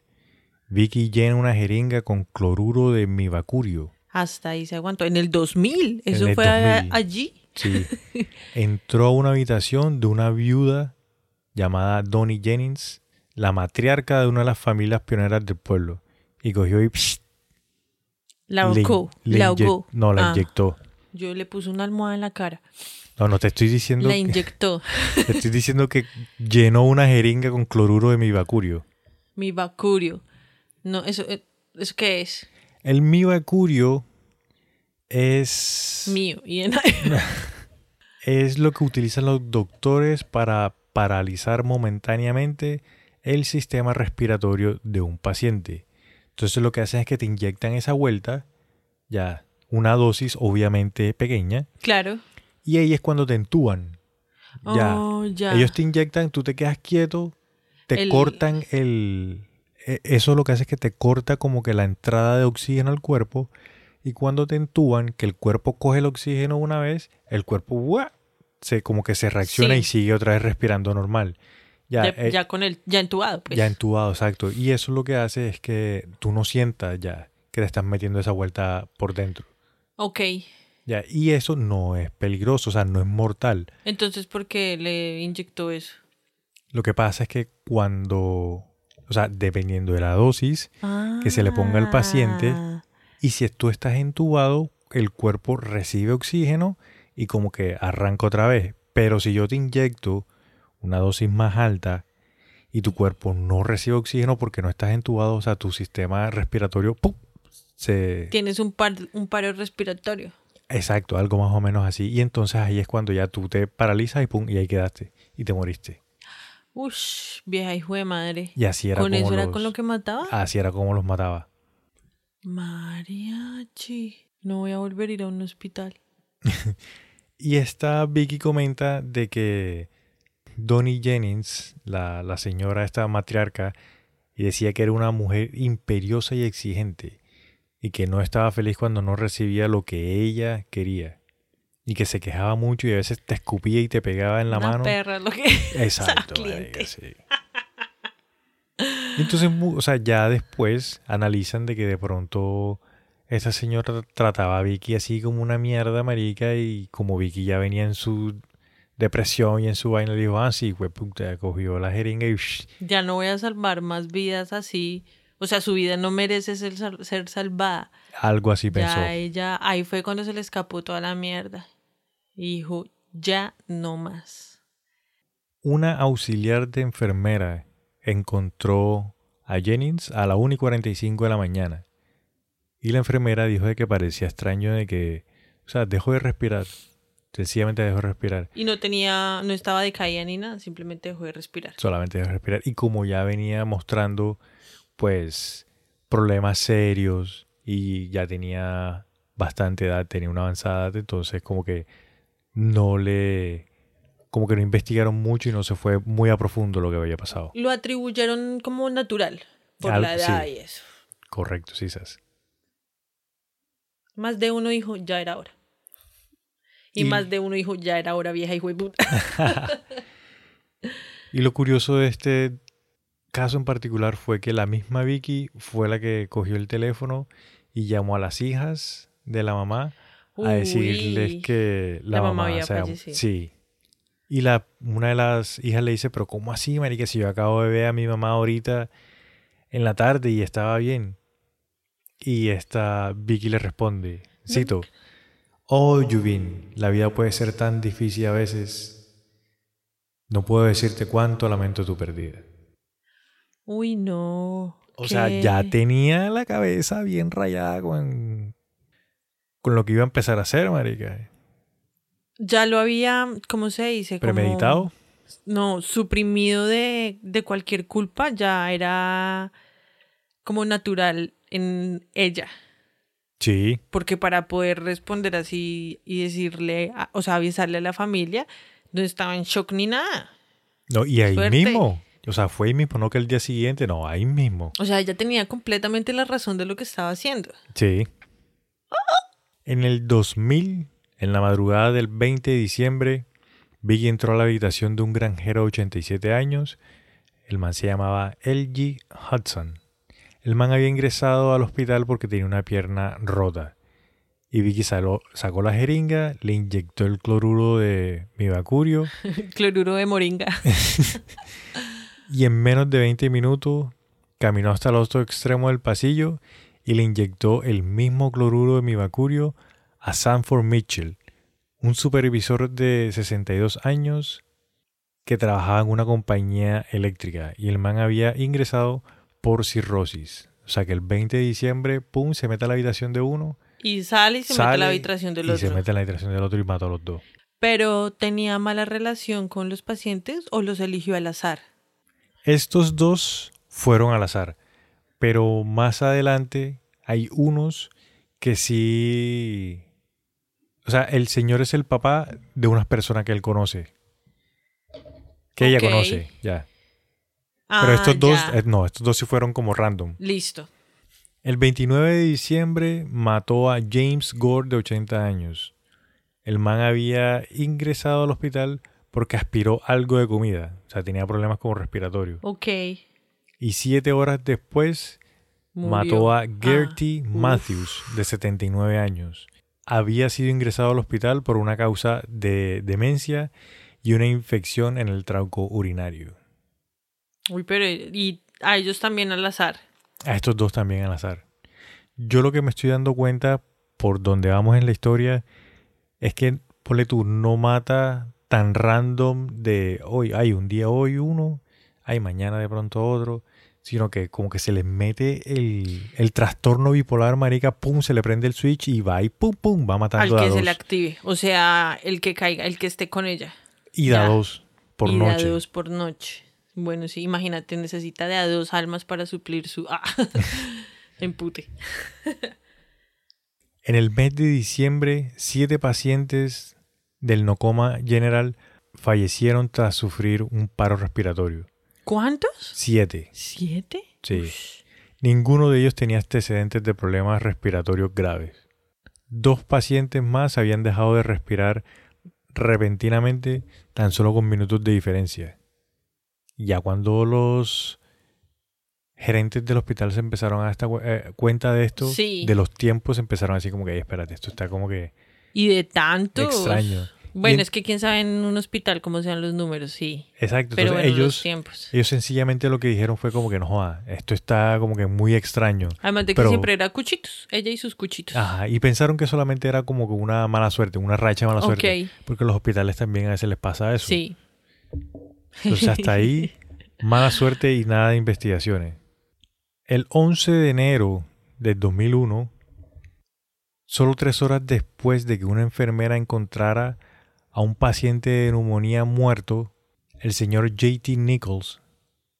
Vicky llena una jeringa con cloruro de mibacurio Hasta ahí se aguantó. En el 2000. Eso el fue a- 2000. allí. Sí. [laughs] Entró a una habitación de una viuda llamada Donnie Jennings, la matriarca de una de las familias pioneras del pueblo. Y cogió y psh, La le La. No, la Ah, inyectó. Yo le puse una almohada en la cara. No, no te estoy diciendo. La que- inyectó. [laughs] te estoy diciendo que llenó una jeringa con cloruro de mibacurio. Mi bacurio. No, eso, eh, ¿eso qué es? El mibacurio es. Mío. Y en- [laughs] es lo que utilizan los doctores para paralizar momentáneamente el sistema respiratorio de un paciente. Entonces lo que hacen es que te inyectan esa vuelta, ya una dosis obviamente pequeña, claro. y ahí es cuando te entuban. Ya. Oh, ya. Ellos te inyectan, tú te quedas quieto, te El- cortan el... e- Eso lo que hace es que te corta como que la entrada de oxígeno al cuerpo y cuando te entuban, que el cuerpo coge el oxígeno una vez, el cuerpo ¡buah! se como que se reacciona Sí. y sigue otra vez respirando normal. Ya, ya, eh, ya con el, ya entubado, pues. ya entubado, exacto. Y eso lo que hace es que tú no sientas ya que te estás metiendo esa vuelta por dentro. Ok. Ya, y eso no es peligroso, o sea, no es mortal. Entonces, ¿por qué le inyectó eso? Lo que pasa es que cuando, o sea, dependiendo de la dosis que se le ponga al paciente, y si tú estás entubado, el cuerpo recibe oxígeno y como que arranca otra vez. Pero si yo te inyecto una dosis más alta y tu cuerpo no recibe oxígeno porque no estás entubado, o sea, tu sistema respiratorio ¡pum! se Tienes un, par, un paro respiratorio. exacto, algo más o menos así y entonces ahí es cuando ya tú te paralizas y pum y ahí quedaste y te moriste. Ush, vieja hijo de madre. Y así era ¿Con como eso era con lo que mataba? así era como los mataba. Mariachi. No voy a volver a ir a un hospital. [laughs] Y esta Vicky comenta de que Donnie Jennings, la, la señora, esta matriarca, y decía que era una mujer imperiosa y exigente, y que no estaba feliz cuando no recibía lo que ella quería, y que se quejaba mucho y a veces te escupía y te pegaba en la Una mano. perra lo que... [laughs] Exacto, [laughs] marica, sí. Entonces, o sea, ya después analizan de que de pronto esa señora trataba a Vicky así como una mierda, marica, y como Vicky ya venía en su depresión y en su vaina, le dijo, ah, sí, güey, puta, cogió la jeringa y shh, Ya no voy a salvar más vidas así. O sea, su vida no merece ser, ser salvada. algo así pensó. Ya ella, ahí fue cuando se le escapó toda la mierda. Y dijo, ya no más. Una auxiliar de enfermera encontró a Jennings a la 1 y 45 de la mañana. Y la enfermera dijo de que parecía extraño de que, o sea, dejó de respirar. Sencillamente dejó de respirar. Y no tenía, no estaba decaída ni nada, simplemente dejó de respirar. Solamente dejó de respirar. Y como ya venía mostrando, pues, problemas serios y ya tenía bastante edad, tenía una avanzada edad, entonces como que no le... Como que no investigaron mucho y no se fue muy a profundo lo que había pasado. Lo atribuyeron como natural por Al- la edad sí. y eso. Correcto, sí, Sas. Más de uno dijo, ya era hora. Y, Y- más de uno dijo, ya era hora, vieja hijo de puta. [laughs] Y lo curioso de este caso en particular fue que la misma Vicky fue la que cogió el teléfono y llamó a las hijas de la mamá a decirles que la, La mamá mamá, había se había- fallecido. Sí. Y la, una de las hijas le dice, pero ¿cómo así, marica? Si yo acabo de ver a mi mamá ahorita en la tarde y estaba bien. Y esta Vicky le responde, cito, Oh, Yuvin, la vida puede ser tan difícil a veces. No puedo decirte cuánto lamento tu pérdida. Uy, no. O sea, ya tenía la cabeza bien rayada con, con lo que iba a empezar a hacer, marica. Ya lo había, ¿cómo se dice? Como- Premeditado. no, suprimido de, de cualquier culpa, ya era como natural en ella. Sí, Porque para poder responder así y decirle, a- o sea, avisarle a la familia, no estaba en shock ni nada. no, y ahí Suerte. mismo. O sea, fue ahí mismo, no que el día siguiente, no, ahí mismo. O sea, ella tenía completamente la razón de lo que estaba haciendo. Sí. En el 2000, en la madrugada del 20 de diciembre, Vicky entró a la habitación de un granjero de 87 años. El man se llamaba LG Hudson. El man había ingresado al hospital porque tenía una pierna rota. Y Vicky sacó la jeringa, le inyectó el cloruro de mibacurio. [laughs] Cloruro de moringa. [laughs] y en menos de 20 minutos caminó hasta el otro extremo del pasillo y le inyectó el mismo cloruro de mibacurio a Sanford Mitchell, un supervisor de 62 años que trabajaba en una compañía eléctrica. Y el man había ingresado por cirrosis. O sea que el 20 de diciembre, pum, se mete a la habitación de uno, Y sale y se mete a sale la habitación del y otro. se mete a la habitación del otro y mata a los dos. Pero tenía mala relación con los pacientes o los eligió al azar. Estos dos fueron al azar, pero más adelante hay unos que sí... O sea, el señor es el papá de unas personas que él conoce. Que ella conoce, ya. Ah, Pero estos dos, ya. eh, no, estos dos sí fueron como random. Listo. El 29 de diciembre mató a James Gore de 80 años. El man había ingresado al hospital porque aspiró algo de comida. O sea, tenía problemas como respiratorio. Ok. Y siete horas después Murió. mató a Ah, Gertie uf. Matthews, de 79 años. Había sido ingresado al hospital por una causa de demencia y una infección en el trauco urinario. Uy, pero y a ellos también al azar. A estos dos también al azar. Yo lo que me estoy dando cuenta por donde vamos en la historia es que, ponle tú, no mata tan random de hoy, hay un día hoy uno, hay mañana de pronto otro, sino que como que se les mete el, el trastorno bipolar, marica, pum, se le prende el switch y va y pum, pum, va Al matando a que dos. se le active. O sea, el que caiga, el que esté con ella. Y da Ya. dos por y noche. de a dos por noche. Bueno, sí, imagínate, necesita de a dos almas para suplir su ah, [laughs] empute. [laughs] En el mes de diciembre, siete pacientes del Nocoma General fallecieron tras sufrir un paro respiratorio. ¿Cuántos? Siete. ¿Siete? Sí. Ush. Ninguno de ellos tenía antecedentes de problemas respiratorios graves. Dos pacientes más habían dejado de respirar repentinamente tan solo con minutos de diferencia. Ya cuando los gerentes del hospital se empezaron a dar eh, cuenta de esto, Sí. de los tiempos empezaron así como que, "Ey, espérate, esto está como que Y de tantos. extraño. Bueno, en- es que quién sabe en un hospital cómo sean los números, sí. Exacto, Pero entonces bueno, los ellos, tiempos. ellos sencillamente lo que dijeron fue como que no joda, esto está como que muy extraño. Además de que pero- siempre era cuchitos. Ella y sus cuchitos. Ajá, y pensaron que solamente era como que una mala suerte, una racha de mala suerte. Porque a los hospitales también a veces les pasa eso. sí. Entonces hasta ahí, [laughs] mala suerte y nada de investigaciones. El 11 de enero del 2001, solo tres horas después de que una enfermera encontrara a un paciente de neumonía muerto, el señor JT Nichols,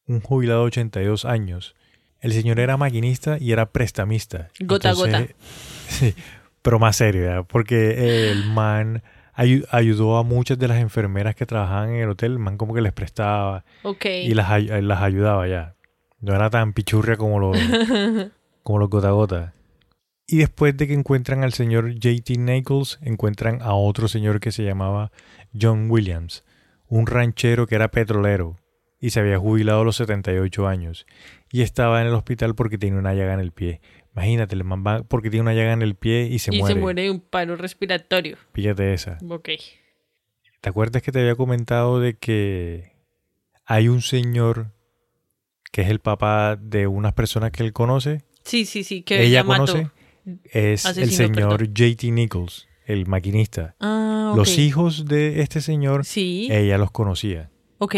un jubilado de 82 años, el señor era maquinista y era prestamista. Gota a gota. [laughs] Sí, pero más serio, ¿verdad? porque el man ayu- ayudó a muchas de las enfermeras que trabajaban en el hotel, el man como que les prestaba y las, ay- las ayudaba ya. No era tan pichurria como los, [laughs] como los gota a gota. Y después de que encuentran al señor JT Nichols, encuentran a otro señor que se llamaba John Williams, un ranchero que era petrolero y se había jubilado a los 78 años y estaba en el hospital porque tenía una llaga en el pie. Imagínate, man va porque tiene una llaga en el pie y se y muere. se muere de un paro respiratorio. Píllate esa. Ok. ¿Te acuerdas que te había comentado de que hay un señor que es el papá de unas personas que él conoce? Sí, sí, sí, que ella conoce. Es el señor perdón. JT Nichols, el maquinista. Ah, ok. Los hijos de este señor, Sí, ella los conocía. ok.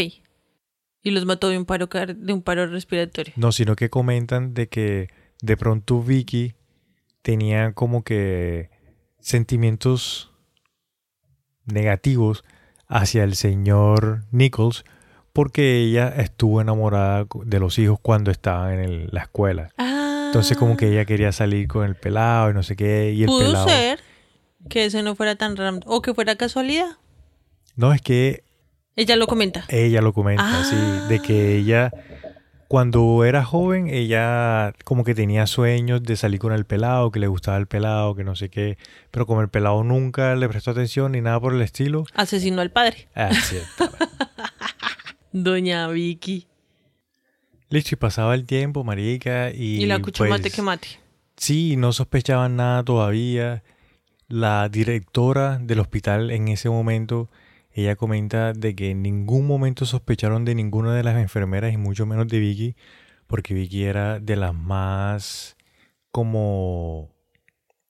Y los mató de un paro, de un paro respiratorio. No, sino que comentan de que de pronto Vicky tenía como que sentimientos negativos hacia el señor Nichols porque ella estuvo enamorada de los hijos cuando estaban en el- la escuela. Ah. Entonces como que ella quería salir con el pelado y no sé qué y el Pudo pelado ser que ese no fuera tan random. O que fuera casualidad. No, es que Ella lo comenta. ella lo comenta, Ah. sí, de que ella cuando era joven ella como que tenía sueños de salir con el pelado, que le gustaba el pelado, que no sé qué, pero como el pelado nunca le prestó atención ni nada por el estilo, Asesinó al padre. ah, sí, estaba. [laughs] Doña Vicky. listo y pasaba el tiempo, marica, y, Y, la cucho pues, que mate. Sí, no sospechaban nada todavía. la directora del hospital en ese momento, ella comenta de que en ningún momento sospecharon de ninguna de las enfermeras y mucho menos de Vicky, porque Vicky era de las más como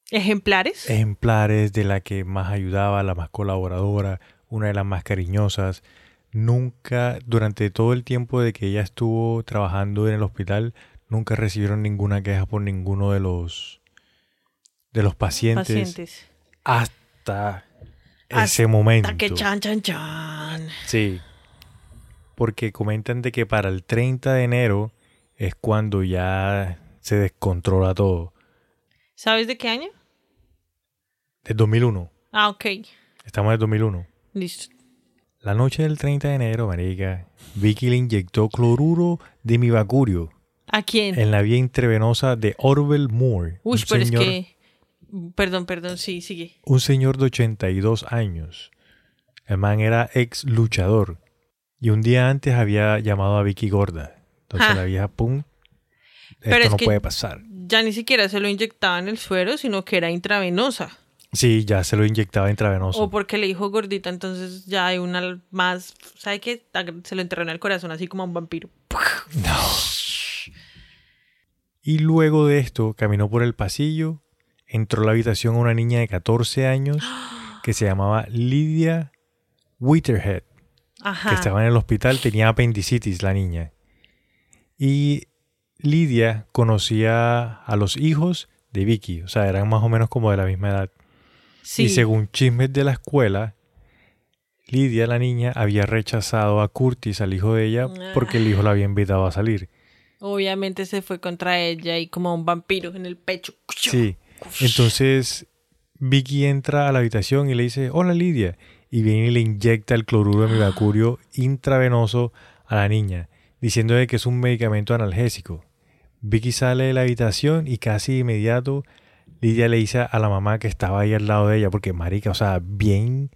ejemplares. Ejemplares, de la que más ayudaba, la más colaboradora, una de las más cariñosas. Nunca, durante todo el tiempo de que ella estuvo trabajando en el hospital, nunca recibieron ninguna queja por ninguno de los de los pacientes, hasta ese momento. Hasta que chan chan chan. Sí. Porque comentan de que para el 30 de enero es cuando ya se descontrola todo. ¿Sabes de qué año? De 2001. Ah, ok. Estamos en 2001. Listo. La noche del 30 de enero, marica, Vicky le inyectó cloruro de mibacurio. ¿A quién? En la vía intravenosa de Orwell Moore. Uy, pero es que... Perdón, perdón, sí, sigue. Un señor de 82 años. El man era ex luchador. Y un día antes había llamado a Vicky gorda. Entonces la vieja, pum, esto no puede pasar. Ya ni siquiera se lo inyectaba en el suero, sino que era intravenosa. Sí, ya se lo inyectaba intravenoso. O porque le dijo gordita, entonces ya hay una más, ¿sabe qué? Se lo enterró en el corazón, así como un vampiro. No. Y luego de esto caminó por el pasillo, entró a la habitación una niña de 14 años que se llamaba Lydia Witterhead, que estaba en el hospital, tenía apendicitis la niña. Y Lidia conocía a los hijos de Vicky, o sea, eran más o menos como de la misma edad. Y según chismes de la escuela, Lidia, la niña, había rechazado a Curtis, al hijo de ella, porque el hijo la había invitado a salir. Obviamente se fue contra ella y como un vampiro en el pecho. Sí. Entonces Vicky entra a la habitación y le dice, hola Lidia. Y viene y le inyecta el cloruro de mercurio intravenoso a la niña, diciéndole que es un medicamento analgésico. Vicky sale de la habitación y casi de inmediato Lidia le dice a la mamá que estaba ahí al lado de ella, porque marica, o sea, bien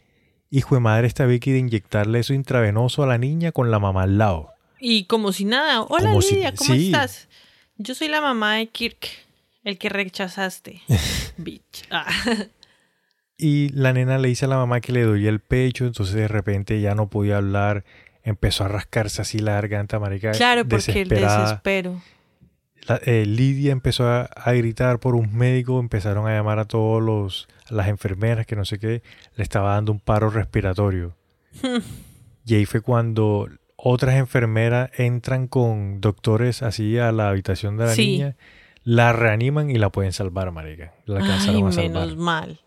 hijo de madre está Vicky de inyectarle eso intravenoso a la niña con la mamá al lado. Y como si nada, hola Lidia, ¿cómo estás? Yo soy la mamá de Kirk, el que rechazaste, [laughs] bitch. Ah. Y la nena le dice a la mamá que le dolía el pecho, entonces de repente ya no podía hablar, empezó a rascarse así la garganta, marica. Claro, porque el desespero. Eh, Lidia empezó a, gritar por un médico, empezaron a llamar a todos los las enfermeras que no sé qué, le estaba dando un paro respiratorio. [laughs] y ahí fue cuando otras enfermeras entran con doctores así a la habitación de la niña, la reaniman y la pueden salvar, marica. La Ay, menos mal.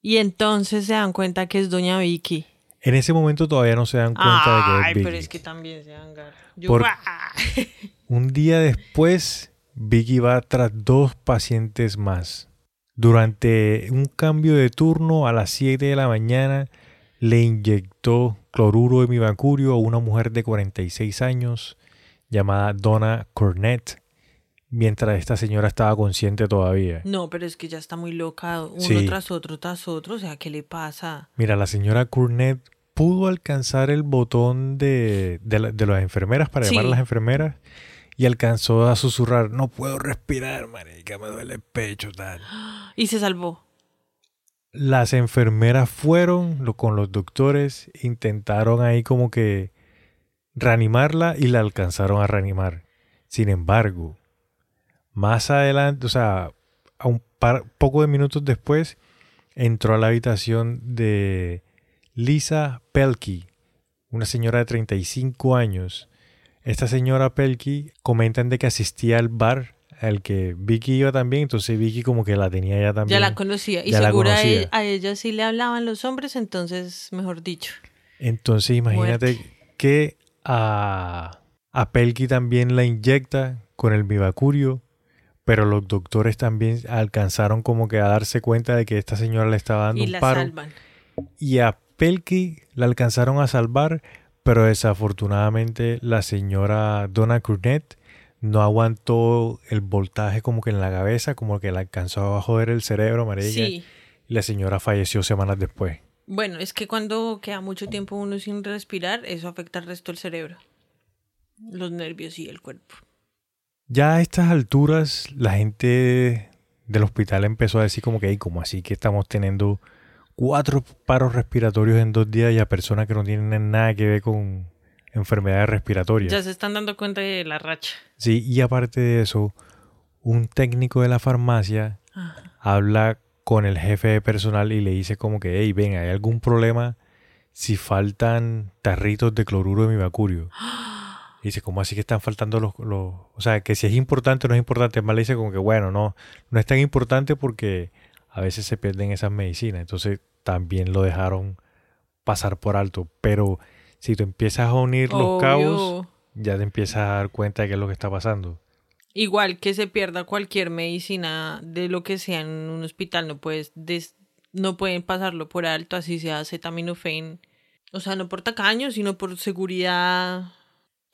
Y entonces se dan cuenta que es doña Vicky. En ese momento todavía no se dan cuenta de que es Vicky. Ay, pero es que también se dan [laughs] un día después Vicky va tras dos pacientes más. Durante un cambio de turno a las 7 de la mañana le inyectó cloruro de mibacurio a una mujer de 46 años llamada Donna Cornett mientras esta señora estaba consciente todavía. No, pero es que ya está muy loca, uno tras otro, tras otro, o sea, ¿qué le pasa? Mira, la señora Cornett pudo alcanzar el botón de, de, las enfermeras para llamar a las enfermeras y alcanzó a susurrar, no puedo respirar, marica, me duele el pecho, tal. [gasps] Y se salvó. Las enfermeras fueron lo, con los doctores, intentaron ahí como que reanimarla y la alcanzaron a reanimar. Sin embargo, más adelante, o sea, a un par, poco de minutos después, entró a la habitación de Lisa Pelkey, una señora de 35 años, esta señora Pelky comentan de que asistía al bar al que Vicky iba también, entonces Vicky como que la tenía ya también. Ya la conocía. Y segura a ella sí le hablaban los hombres, entonces, mejor dicho. Entonces imagínate que a, a Pelky también la inyecta con el mibacurio, pero los doctores también alcanzaron como que a darse cuenta de que esta señora le estaba dando y un la paro. Salvan. Y a Pelky la alcanzaron a salvar, pero desafortunadamente la señora Donna Curnett no aguantó el voltaje como que en la cabeza, como que le alcanzó a joder el cerebro, amarilla. Y la señora falleció semanas después. Bueno, es que cuando queda mucho tiempo uno sin respirar, eso afecta al resto del cerebro. Los nervios y el cuerpo. Ya a estas alturas, la gente del hospital empezó a decir como que, como así que estamos teniendo cuatro paros respiratorios en dos días y a personas que no tienen nada que ver con enfermedades respiratorias. Ya se están dando cuenta de la racha. Sí, y aparte de eso, un técnico de la farmacia habla con el jefe de personal y le dice como que, hey, ven, ¿hay algún problema si faltan tarritos de cloruro de mi vacurio? [gasps] [gasps] Y dice, ¿cómo así que están faltando los, los, O sea, que si es importante o no es importante. Más le dice como que, bueno, no, no es tan importante porque a veces se pierden esas medicinas. Entonces también lo dejaron pasar por alto. Pero si tú empiezas a unir los cabos, ya te empiezas a dar cuenta de qué es lo que está pasando. Igual que se pierda cualquier medicina de lo que sea en un hospital, no puedes no pueden pasarlo por alto, así sea acetaminofén. O sea, no por tacaño, sino por seguridad.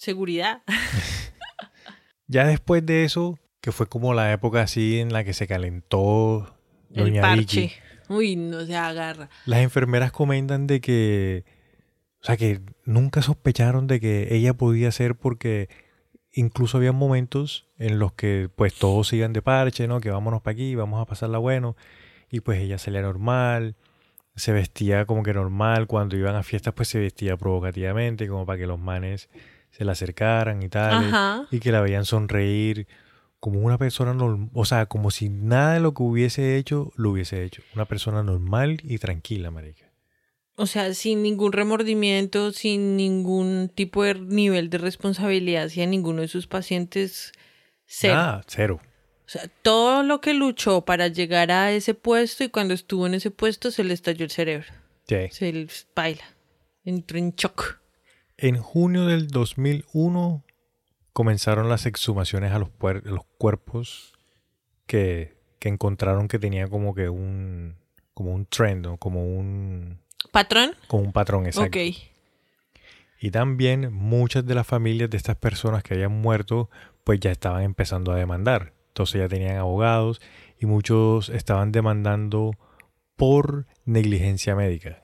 Seguridad. [laughs] ya después de eso, que fue como la época así en la que se calentó Doña El parche. Uy, no se agarra. Las enfermeras comentan de que. O sea, que nunca sospecharon de que ella podía ser porque incluso había momentos en los que pues todos sigan de parche, ¿no? Que vámonos para aquí, vamos a pasarla bueno. Y pues ella salía normal, se vestía como que normal, cuando iban a fiestas pues se vestía provocativamente, como para que los manes se la acercaran y tal, y que la veían sonreír como una persona normal, o sea, como si nada de lo que hubiese hecho lo hubiese hecho. Una persona normal y tranquila, marica. O sea, sin ningún remordimiento, sin ningún tipo de nivel de responsabilidad hacia ninguno de sus pacientes. Cero. Ah, cero. O sea, todo lo que luchó para llegar a ese puesto y cuando estuvo en ese puesto se le estalló el cerebro. Sí. Se le baila. Entró en shock. En junio del 2001 comenzaron las exhumaciones a los, los cuerpos que, que encontraron que tenía como que un como un trend, como un ¿Patrón? Con un patrón, exacto. Y también muchas de las familias de estas personas que habían muerto, pues ya estaban empezando a demandar. Entonces ya tenían abogados y muchos estaban demandando por negligencia médica.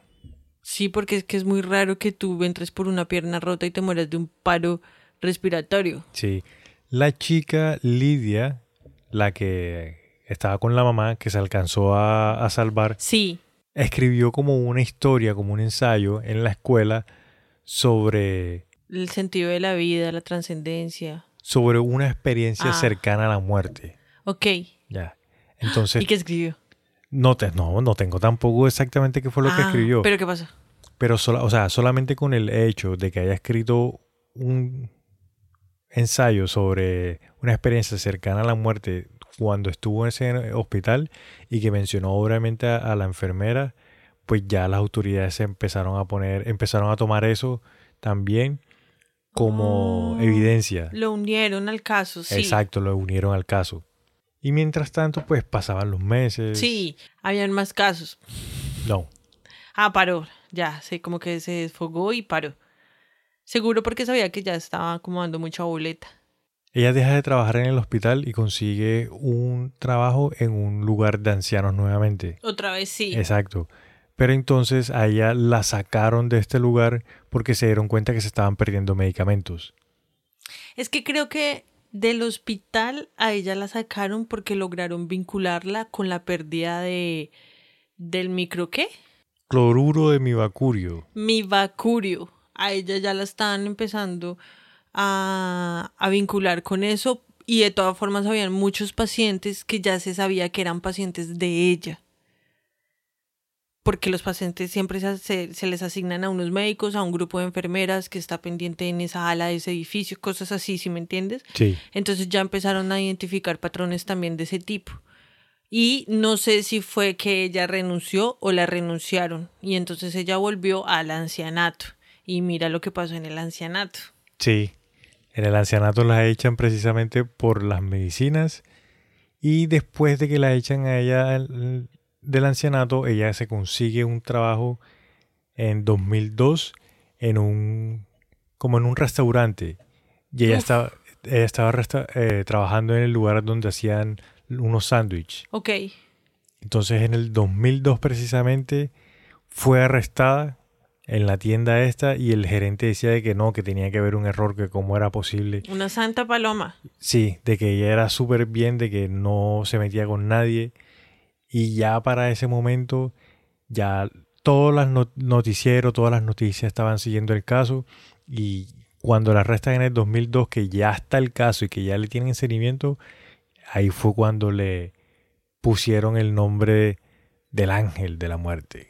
Sí, porque es que es muy raro que tú entres por una pierna rota y te mueras de un paro respiratorio. Sí. La chica Lidia, la que estaba con la mamá, que se alcanzó a, a salvar. Sí escribió como una historia, como un ensayo en la escuela sobre... El sentido de la vida, la trascendencia. Sobre una experiencia ah. cercana a la muerte. Ok. Ya. Entonces... ¿Y qué escribió? No, te, no, no tengo tampoco exactamente qué fue lo que ah, escribió. ¿Pero qué pasa? Pero, o sea, solamente con el hecho de que haya escrito un ensayo sobre una experiencia cercana a la muerte cuando estuvo en ese hospital y que mencionó obviamente a, la enfermera, pues ya las autoridades se empezaron a poner, empezaron a tomar eso también como ah, evidencia. Lo unieron al caso, sí. Exacto, lo unieron al caso. Y mientras tanto, pues pasaban los meses. Sí, habían más casos. No. Ah, paró. Ya, sé, como que se desfogó y paró. Seguro porque sabía que ya estaba acomodando mucha boleta. Ella deja de trabajar en el hospital y consigue un trabajo en un lugar de ancianos nuevamente. Otra vez sí. Exacto. Pero entonces a ella la sacaron de este lugar porque se dieron cuenta que se estaban perdiendo medicamentos. Es que creo que del hospital a ella la sacaron porque lograron vincularla con la pérdida de del micro qué? Cloruro de mi vacurio. Mi vacurio. A ella ya la estaban empezando a, vincular con eso y de todas formas habían muchos pacientes que ya se sabía que eran pacientes de ella. Porque los pacientes siempre se, se, les asignan a unos médicos, a un grupo de enfermeras que está pendiente en esa ala de ese edificio, cosas así, ¿sí me entiendes? Sí. Entonces ya empezaron a identificar patrones también de ese tipo. Y no sé si fue que ella renunció o la renunciaron. Y entonces ella volvió al ancianato. Y mira lo que pasó en el ancianato. Sí. En el ancianato la echan precisamente por las medicinas y después de que la echan a ella del ancianato, ella se consigue un trabajo en 2002 en un como en un restaurante y ella estaba estaba eh, trabajando en el lugar donde hacían unos sándwiches. Ok. Entonces en el 2002 precisamente fue arrestada en la tienda esta y el gerente decía de que no, que tenía que haber un error, que cómo era posible. Una santa paloma. Sí, de que ella era súper bien, de que no se metía con nadie. Y ya para ese momento, ya todos los noticieros, todas las noticias estaban siguiendo el caso. Y cuando la arrestan en el 2002, que ya está el caso y que ya le tienen seguimiento, ahí fue cuando le pusieron el nombre del ángel de la muerte.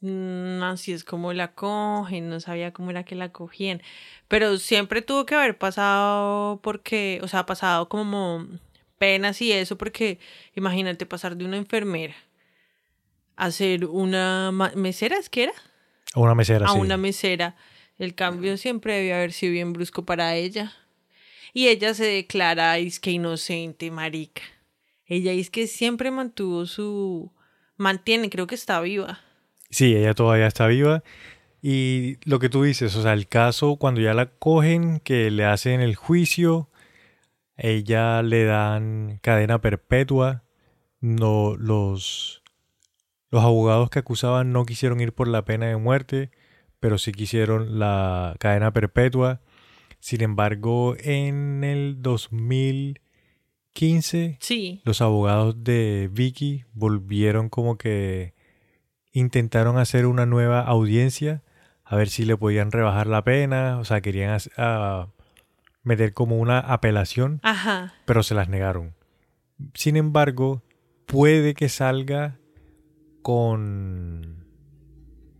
Mm, así es como la cogen, no sabía cómo era que la cogían. Pero siempre tuvo que haber pasado porque, o sea, pasado como penas y eso, porque imagínate pasar de una enfermera a ser una mesera, ¿es que era? A una mesera, A una mesera. El cambio siempre debió haber sido bien brusco para ella. Y ella se declara, es que inocente, marica. Ella es que siempre mantuvo su... Mantiene, creo que está viva Sí, ella todavía está viva. Y lo que tú dices, o sea, el caso cuando ya la cogen, que le hacen el juicio, ella le dan cadena perpetua. No, los, los abogados que acusaban no quisieron ir por la pena de muerte, pero sí quisieron la cadena perpetua. Sin embargo, en el 2015, sí. los abogados de Vicky volvieron como que intentaron hacer una nueva audiencia a ver si le podían rebajar la pena, o sea, querían uh, meter como una apelación, Ajá. pero se las negaron. Sin embargo, puede que salga con...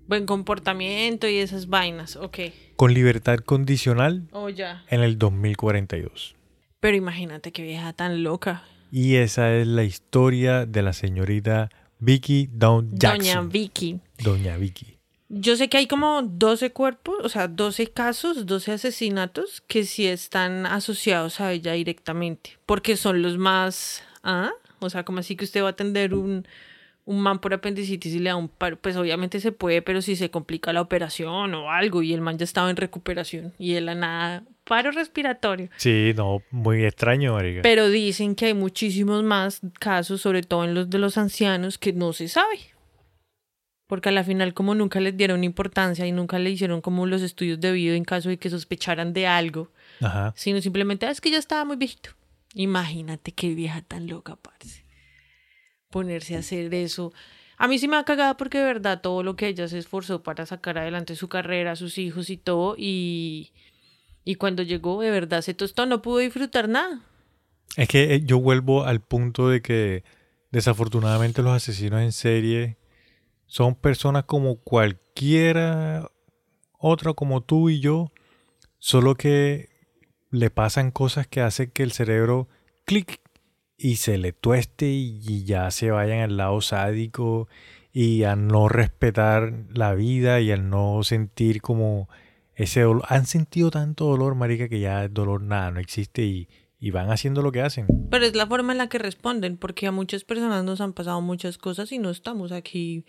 Buen comportamiento y esas vainas, ok. Con libertad condicional oh, ya. en el 2042. Pero imagínate qué vieja tan loca. Y esa es la historia de la señorita Vicky Down Jackson. Doña Vicky. Doña Vicky. Yo sé que hay como 12 cuerpos, o sea, 12 casos, 12 asesinatos que sí están asociados a ella directamente, porque son los más, ¿ah? O sea, como así que usted va a atender un, un man por apendicitis y le da un paro, pues obviamente se puede, pero si se complica la operación o algo y el man ya estaba en recuperación y él a nada, paro respiratorio. Sí, no, muy extraño, Marica. Pero dicen que hay muchísimos más casos, sobre todo en los de los ancianos, que no se sabe. Porque a la final, como nunca les dieron importancia y nunca le hicieron como los estudios debidos en caso de que sospecharan de algo, Ajá. sino simplemente, ah, es que ya estaba muy viejito. Imagínate qué vieja tan loca, parce. Ponerse a hacer eso. A mí sí me ha cagado porque de verdad todo lo que ella se esforzó para sacar adelante su carrera, sus hijos y todo, y, y cuando llegó de verdad se tostó, no pudo disfrutar nada. Es que eh, yo vuelvo al punto de que desafortunadamente los asesinos en serie son personas como cualquiera otra como tú y yo, solo que le pasan cosas que hacen que el cerebro clic y se le tueste y ya se vayan al lado sádico y a no respetar la vida y al no sentir como ese dolor. Han sentido tanto dolor, marica, que ya el dolor nada, no existe y, y van haciendo lo que hacen. Pero es la forma en la que responden, porque a muchas personas nos han pasado muchas cosas y no estamos aquí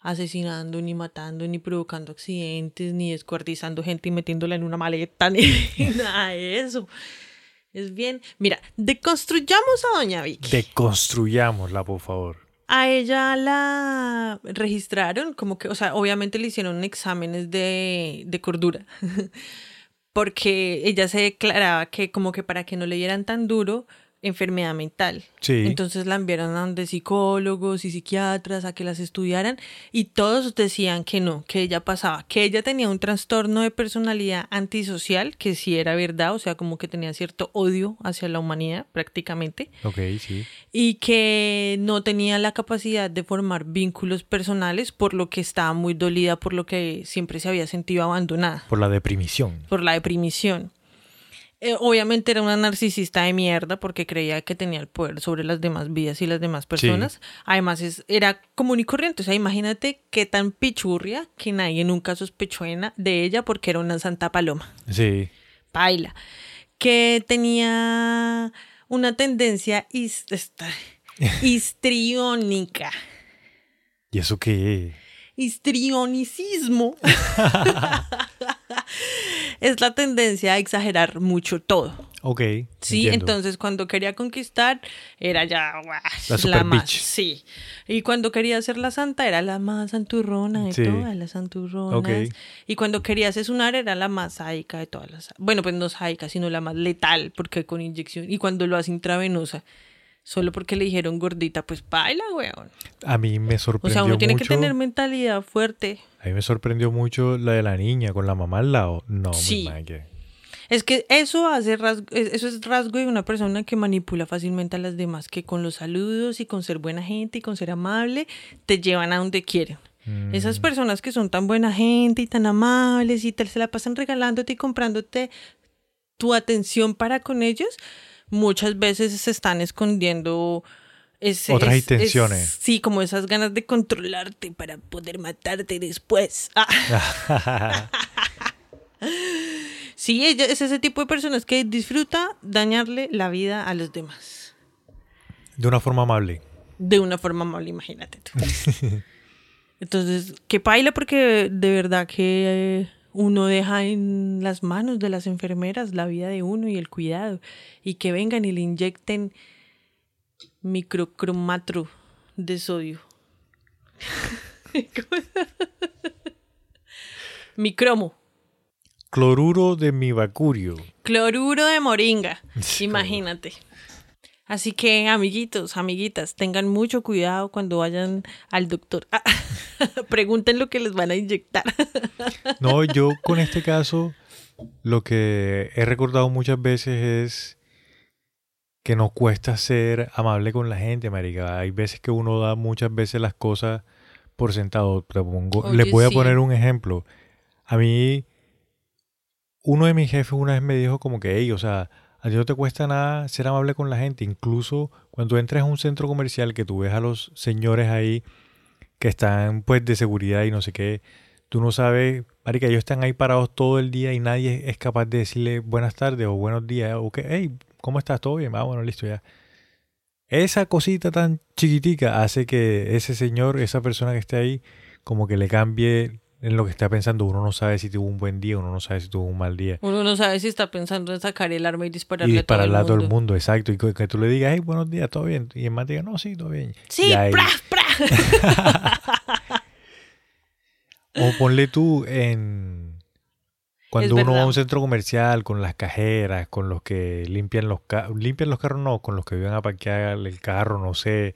asesinando, ni matando, ni provocando accidentes, ni descuartizando gente y metiéndola en una maleta, [laughs] ni nada de eso. Es bien. Mira, deconstruyamos a Doña Vicky. Deconstruyámosla, por favor. A ella la registraron, como que, o sea, obviamente le hicieron exámenes de, de cordura. [laughs] Porque ella se declaraba que, como que para que no le dieran tan duro, enfermedad mental. Sí. Entonces la enviaron a donde psicólogos y psiquiatras a que las estudiaran y todos decían que no, que ella pasaba, que ella tenía un trastorno de personalidad antisocial, que sí era verdad, o sea, como que tenía cierto odio hacia la humanidad prácticamente. Ok, sí. Y que no tenía la capacidad de formar vínculos personales, por lo que estaba muy dolida, por lo que siempre se había sentido abandonada. Por la deprimición. Por la deprimición. Eh, obviamente era una narcisista de mierda porque creía que tenía el poder sobre las demás vidas y las demás personas. Además, es, era común y corriente. O sea, imagínate qué tan pichurria que nadie nunca sospechó de ella porque era una santa paloma. Sí. Paila. Que tenía una tendencia [laughs] histriónica. ¿Y eso qué? Histrionicismo. [laughs] es la tendencia a exagerar mucho todo. Ok. Sí, entiendo. entonces cuando quería conquistar era ya La super más, bitch. sí. Y cuando quería ser la santa era la más santurrona de Sí. todas las santurronas. Y cuando quería asesinar era la más sádica de todas las. Bueno, pues no sádica, sino la más letal, porque con inyección. Y cuando lo hace intravenosa, solo porque le dijeron gordita, pues baila, weón. A mí me O sorprendió sea, uno tiene mucho. que tener mentalidad fuerte. A mí me sorprendió mucho la de la niña con la mamá al lado. No, Sí. que- Es que eso hace rasgo, es- eso es rasgo de una persona que manipula fácilmente a las demás, que con los saludos y con ser buena gente y con ser amable te llevan a donde quieren. Mm. Esas personas que son tan buena gente y tan amables y te se la pasan regalándote y comprándote tu atención para con ellos, muchas veces se están escondiendo ese- Otras es- es- intenciones. sí, como esas ganas de controlarte para poder matarte después. Ah. [laughs] Sí, ella es ese tipo de personas que disfruta dañarle la vida a los demás. De una forma amable. De una forma amable, imagínate tú. [laughs] Entonces, que baila porque de verdad que eh, uno deja en las manos de las enfermeras la vida de uno y el cuidado. Y que vengan y le inyecten microcromatro de sodio. [laughs] Micromo. Cloruro de mi bacurio. Cloruro de moringa. Sí, Imagínate. Así que, amiguitos, amiguitas, tengan mucho cuidado cuando vayan al doctor. Ah, [laughs] pregunten lo que les van a inyectar. No, [laughs] yo con este caso lo que he recordado muchas veces es que nos cuesta ser amable con la gente, marica. Hay veces que uno da muchas veces las cosas por sentado. Pongo- Oye, les voy a poner un ejemplo. A mí, uno de mis jefes una vez me dijo como que, hey, o sea, a ti no te cuesta nada ser amable con la gente. Incluso cuando entras a un centro comercial que tú ves a los señores ahí que están pues de seguridad y no sé qué, tú no sabes, marica, ellos están ahí parados todo el día y nadie es capaz de decirle buenas tardes o buenos días o que, hey, ¿cómo estás? ¿Todo bien? Ah, bueno, listo ya. Esa cosita tan chiquitica hace que ese señor, esa persona que esté ahí, como que le cambie en lo que está pensando. Uno no sabe si tuvo un buen día, uno no sabe si tuvo un mal día. Uno no sabe si está pensando en sacar el arma y dispararle, Y dispararle a todo el mundo. mundo, exacto. Y que, tú le digas, hey, buenos días, ¿todo bien? Y el te diga, no, sí, todo bien. Sí, ahí- pra, [laughs] pra. O ponle tú en... Cuando Es uno va a un centro comercial con las cajeras, con los que limpian los carros, limpian los carros no, con los que viven a parquear el carro, no sé,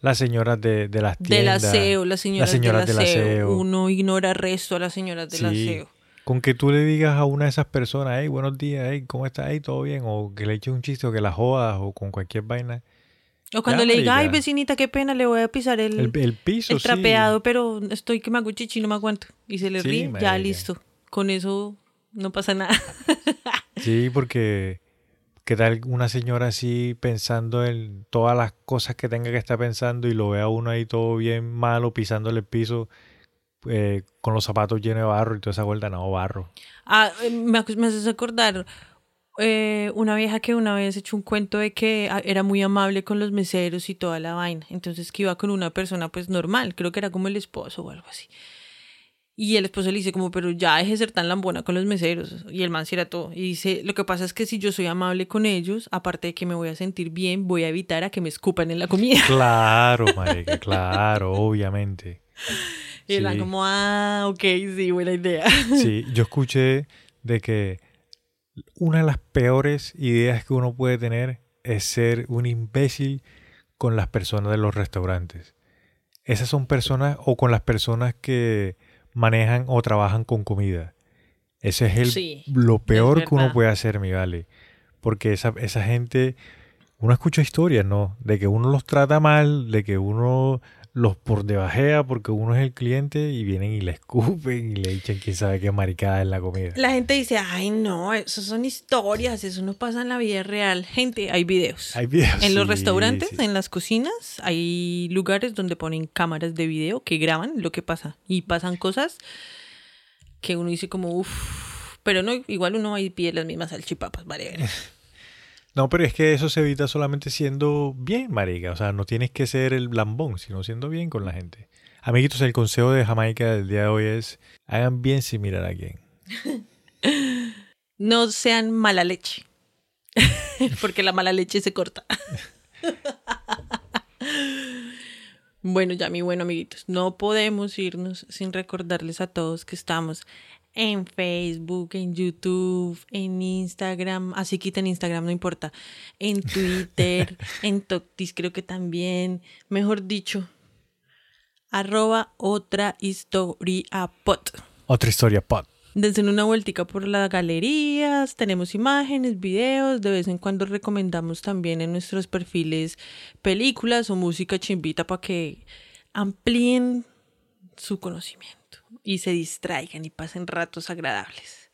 las señoras de, de las Del tiendas. aseo, las señoras, señoras del del aseo. aseo. Uno ignora el resto a las señoras del Sí. aseo. Con que tú le digas a una de esas personas, hey, buenos días, hey, ¿cómo estás? Hey, ¿todo bien? O que le eches un chiste o que la jodas o con cualquier vaina. O cuando Ya, le diga, ay, vecinita, qué pena, le voy a pisar el, El, el piso, el sí. trapeado, pero estoy que me hago chichi, no me aguanto. Y se le Sí, ríe, ya listo. Con eso no pasa nada. Sí, porque qué tal una señora así pensando en todas las cosas que tenga que estar pensando y lo vea uno ahí todo bien malo pisándole el piso eh, con los zapatos llenos de barro y toda esa vuelta, no, barro. Ah, eh, me, me haces acordar eh, una vieja que una vez echó un cuento de que ah, era muy amable con los meseros y toda la vaina. Entonces que iba con una persona pues normal, creo que era como el esposo o algo así. Y el esposo le dice como, pero ya deje de ser tan lambona con los meseros. Y el man era todo. Y dice, lo que pasa es que si yo soy amable con ellos, aparte de que me voy a sentir bien, voy a evitar a que me escupan en la comida. [laughs] Claro, marica, claro, obviamente. Y como, ah, ok, sí, buena idea. [laughs] Sí, yo escuché de que una de las peores ideas que uno puede tener es ser un imbécil con las personas de los restaurantes. Esas son personas o con las personas que manejan o trabajan con comida. Ese es el, Sí, lo peor que uno puede hacer, mi vale. Porque esa, esa gente, uno escucha historias, ¿no? De que uno los trata mal, de que uno los por debajea porque uno es el cliente y vienen y le escupen y le echan quién sabe qué maricada en la comida. La gente dice, ay, no, eso son historias, eso no pasa en la vida real. Gente, hay videos. Hay videos. en los sí, restaurantes, sí. en las cocinas, hay lugares donde ponen cámaras de video que graban lo que pasa. Y pasan cosas que uno dice como, uff, pero no, igual uno ahí pide las mismas salchipapas, vale. [laughs] No, pero es que eso se evita solamente siendo bien, marica. O sea, no tienes que ser el lambón, sino siendo bien con la gente. Amiguitos, el consejo de Jamaica del día de hoy es hagan bien sin mirar a quién. [laughs] No sean mala leche. [laughs] Porque la mala leche se corta. [laughs] bueno, ya mi bueno amiguitos, no podemos irnos sin recordarles a todos que estamos en Facebook, en YouTube, en Instagram, así quiten Instagram, no importa, en [laughs] Twitter, en Toctis creo que también, mejor dicho, arroba otra historia pot. Otra historia pot. Dense una vueltica por las galerías, tenemos imágenes, videos, de vez en cuando recomendamos también en nuestros perfiles películas o música chimbita para que amplíen su conocimiento y se distraigan y pasen ratos agradables.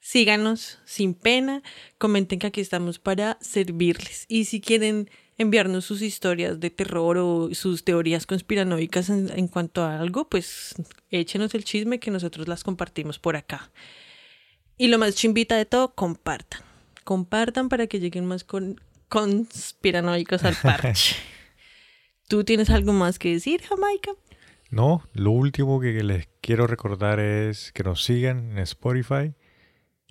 Síganos sin pena, comenten que aquí estamos para servirles y si quieren enviarnos sus historias de terror o sus teorías conspiranoicas en, cuanto a algo, pues échenos el chisme que nosotros las compartimos por acá. Y lo más chimbita de todo, compartan. Compartan para que lleguen más con conspiranoicos al parche. [laughs] ¿Tú tienes algo más que decir, Jamaica? No, lo último que les quiero recordar es que nos sigan en Spotify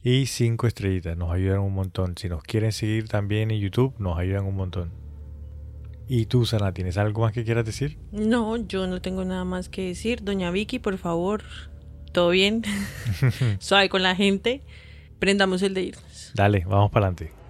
y cinco estrellitas, nos ayudan un montón. Si nos quieren seguir también en YouTube, nos ayudan un montón. ¿Y tú, Sana, tienes algo más que quieras decir? No, yo no tengo nada más que decir. Doña Vicky, por favor, todo bien. [laughs] [laughs] Suave con la gente. Prendamos el de irnos. Dale, vamos para adelante.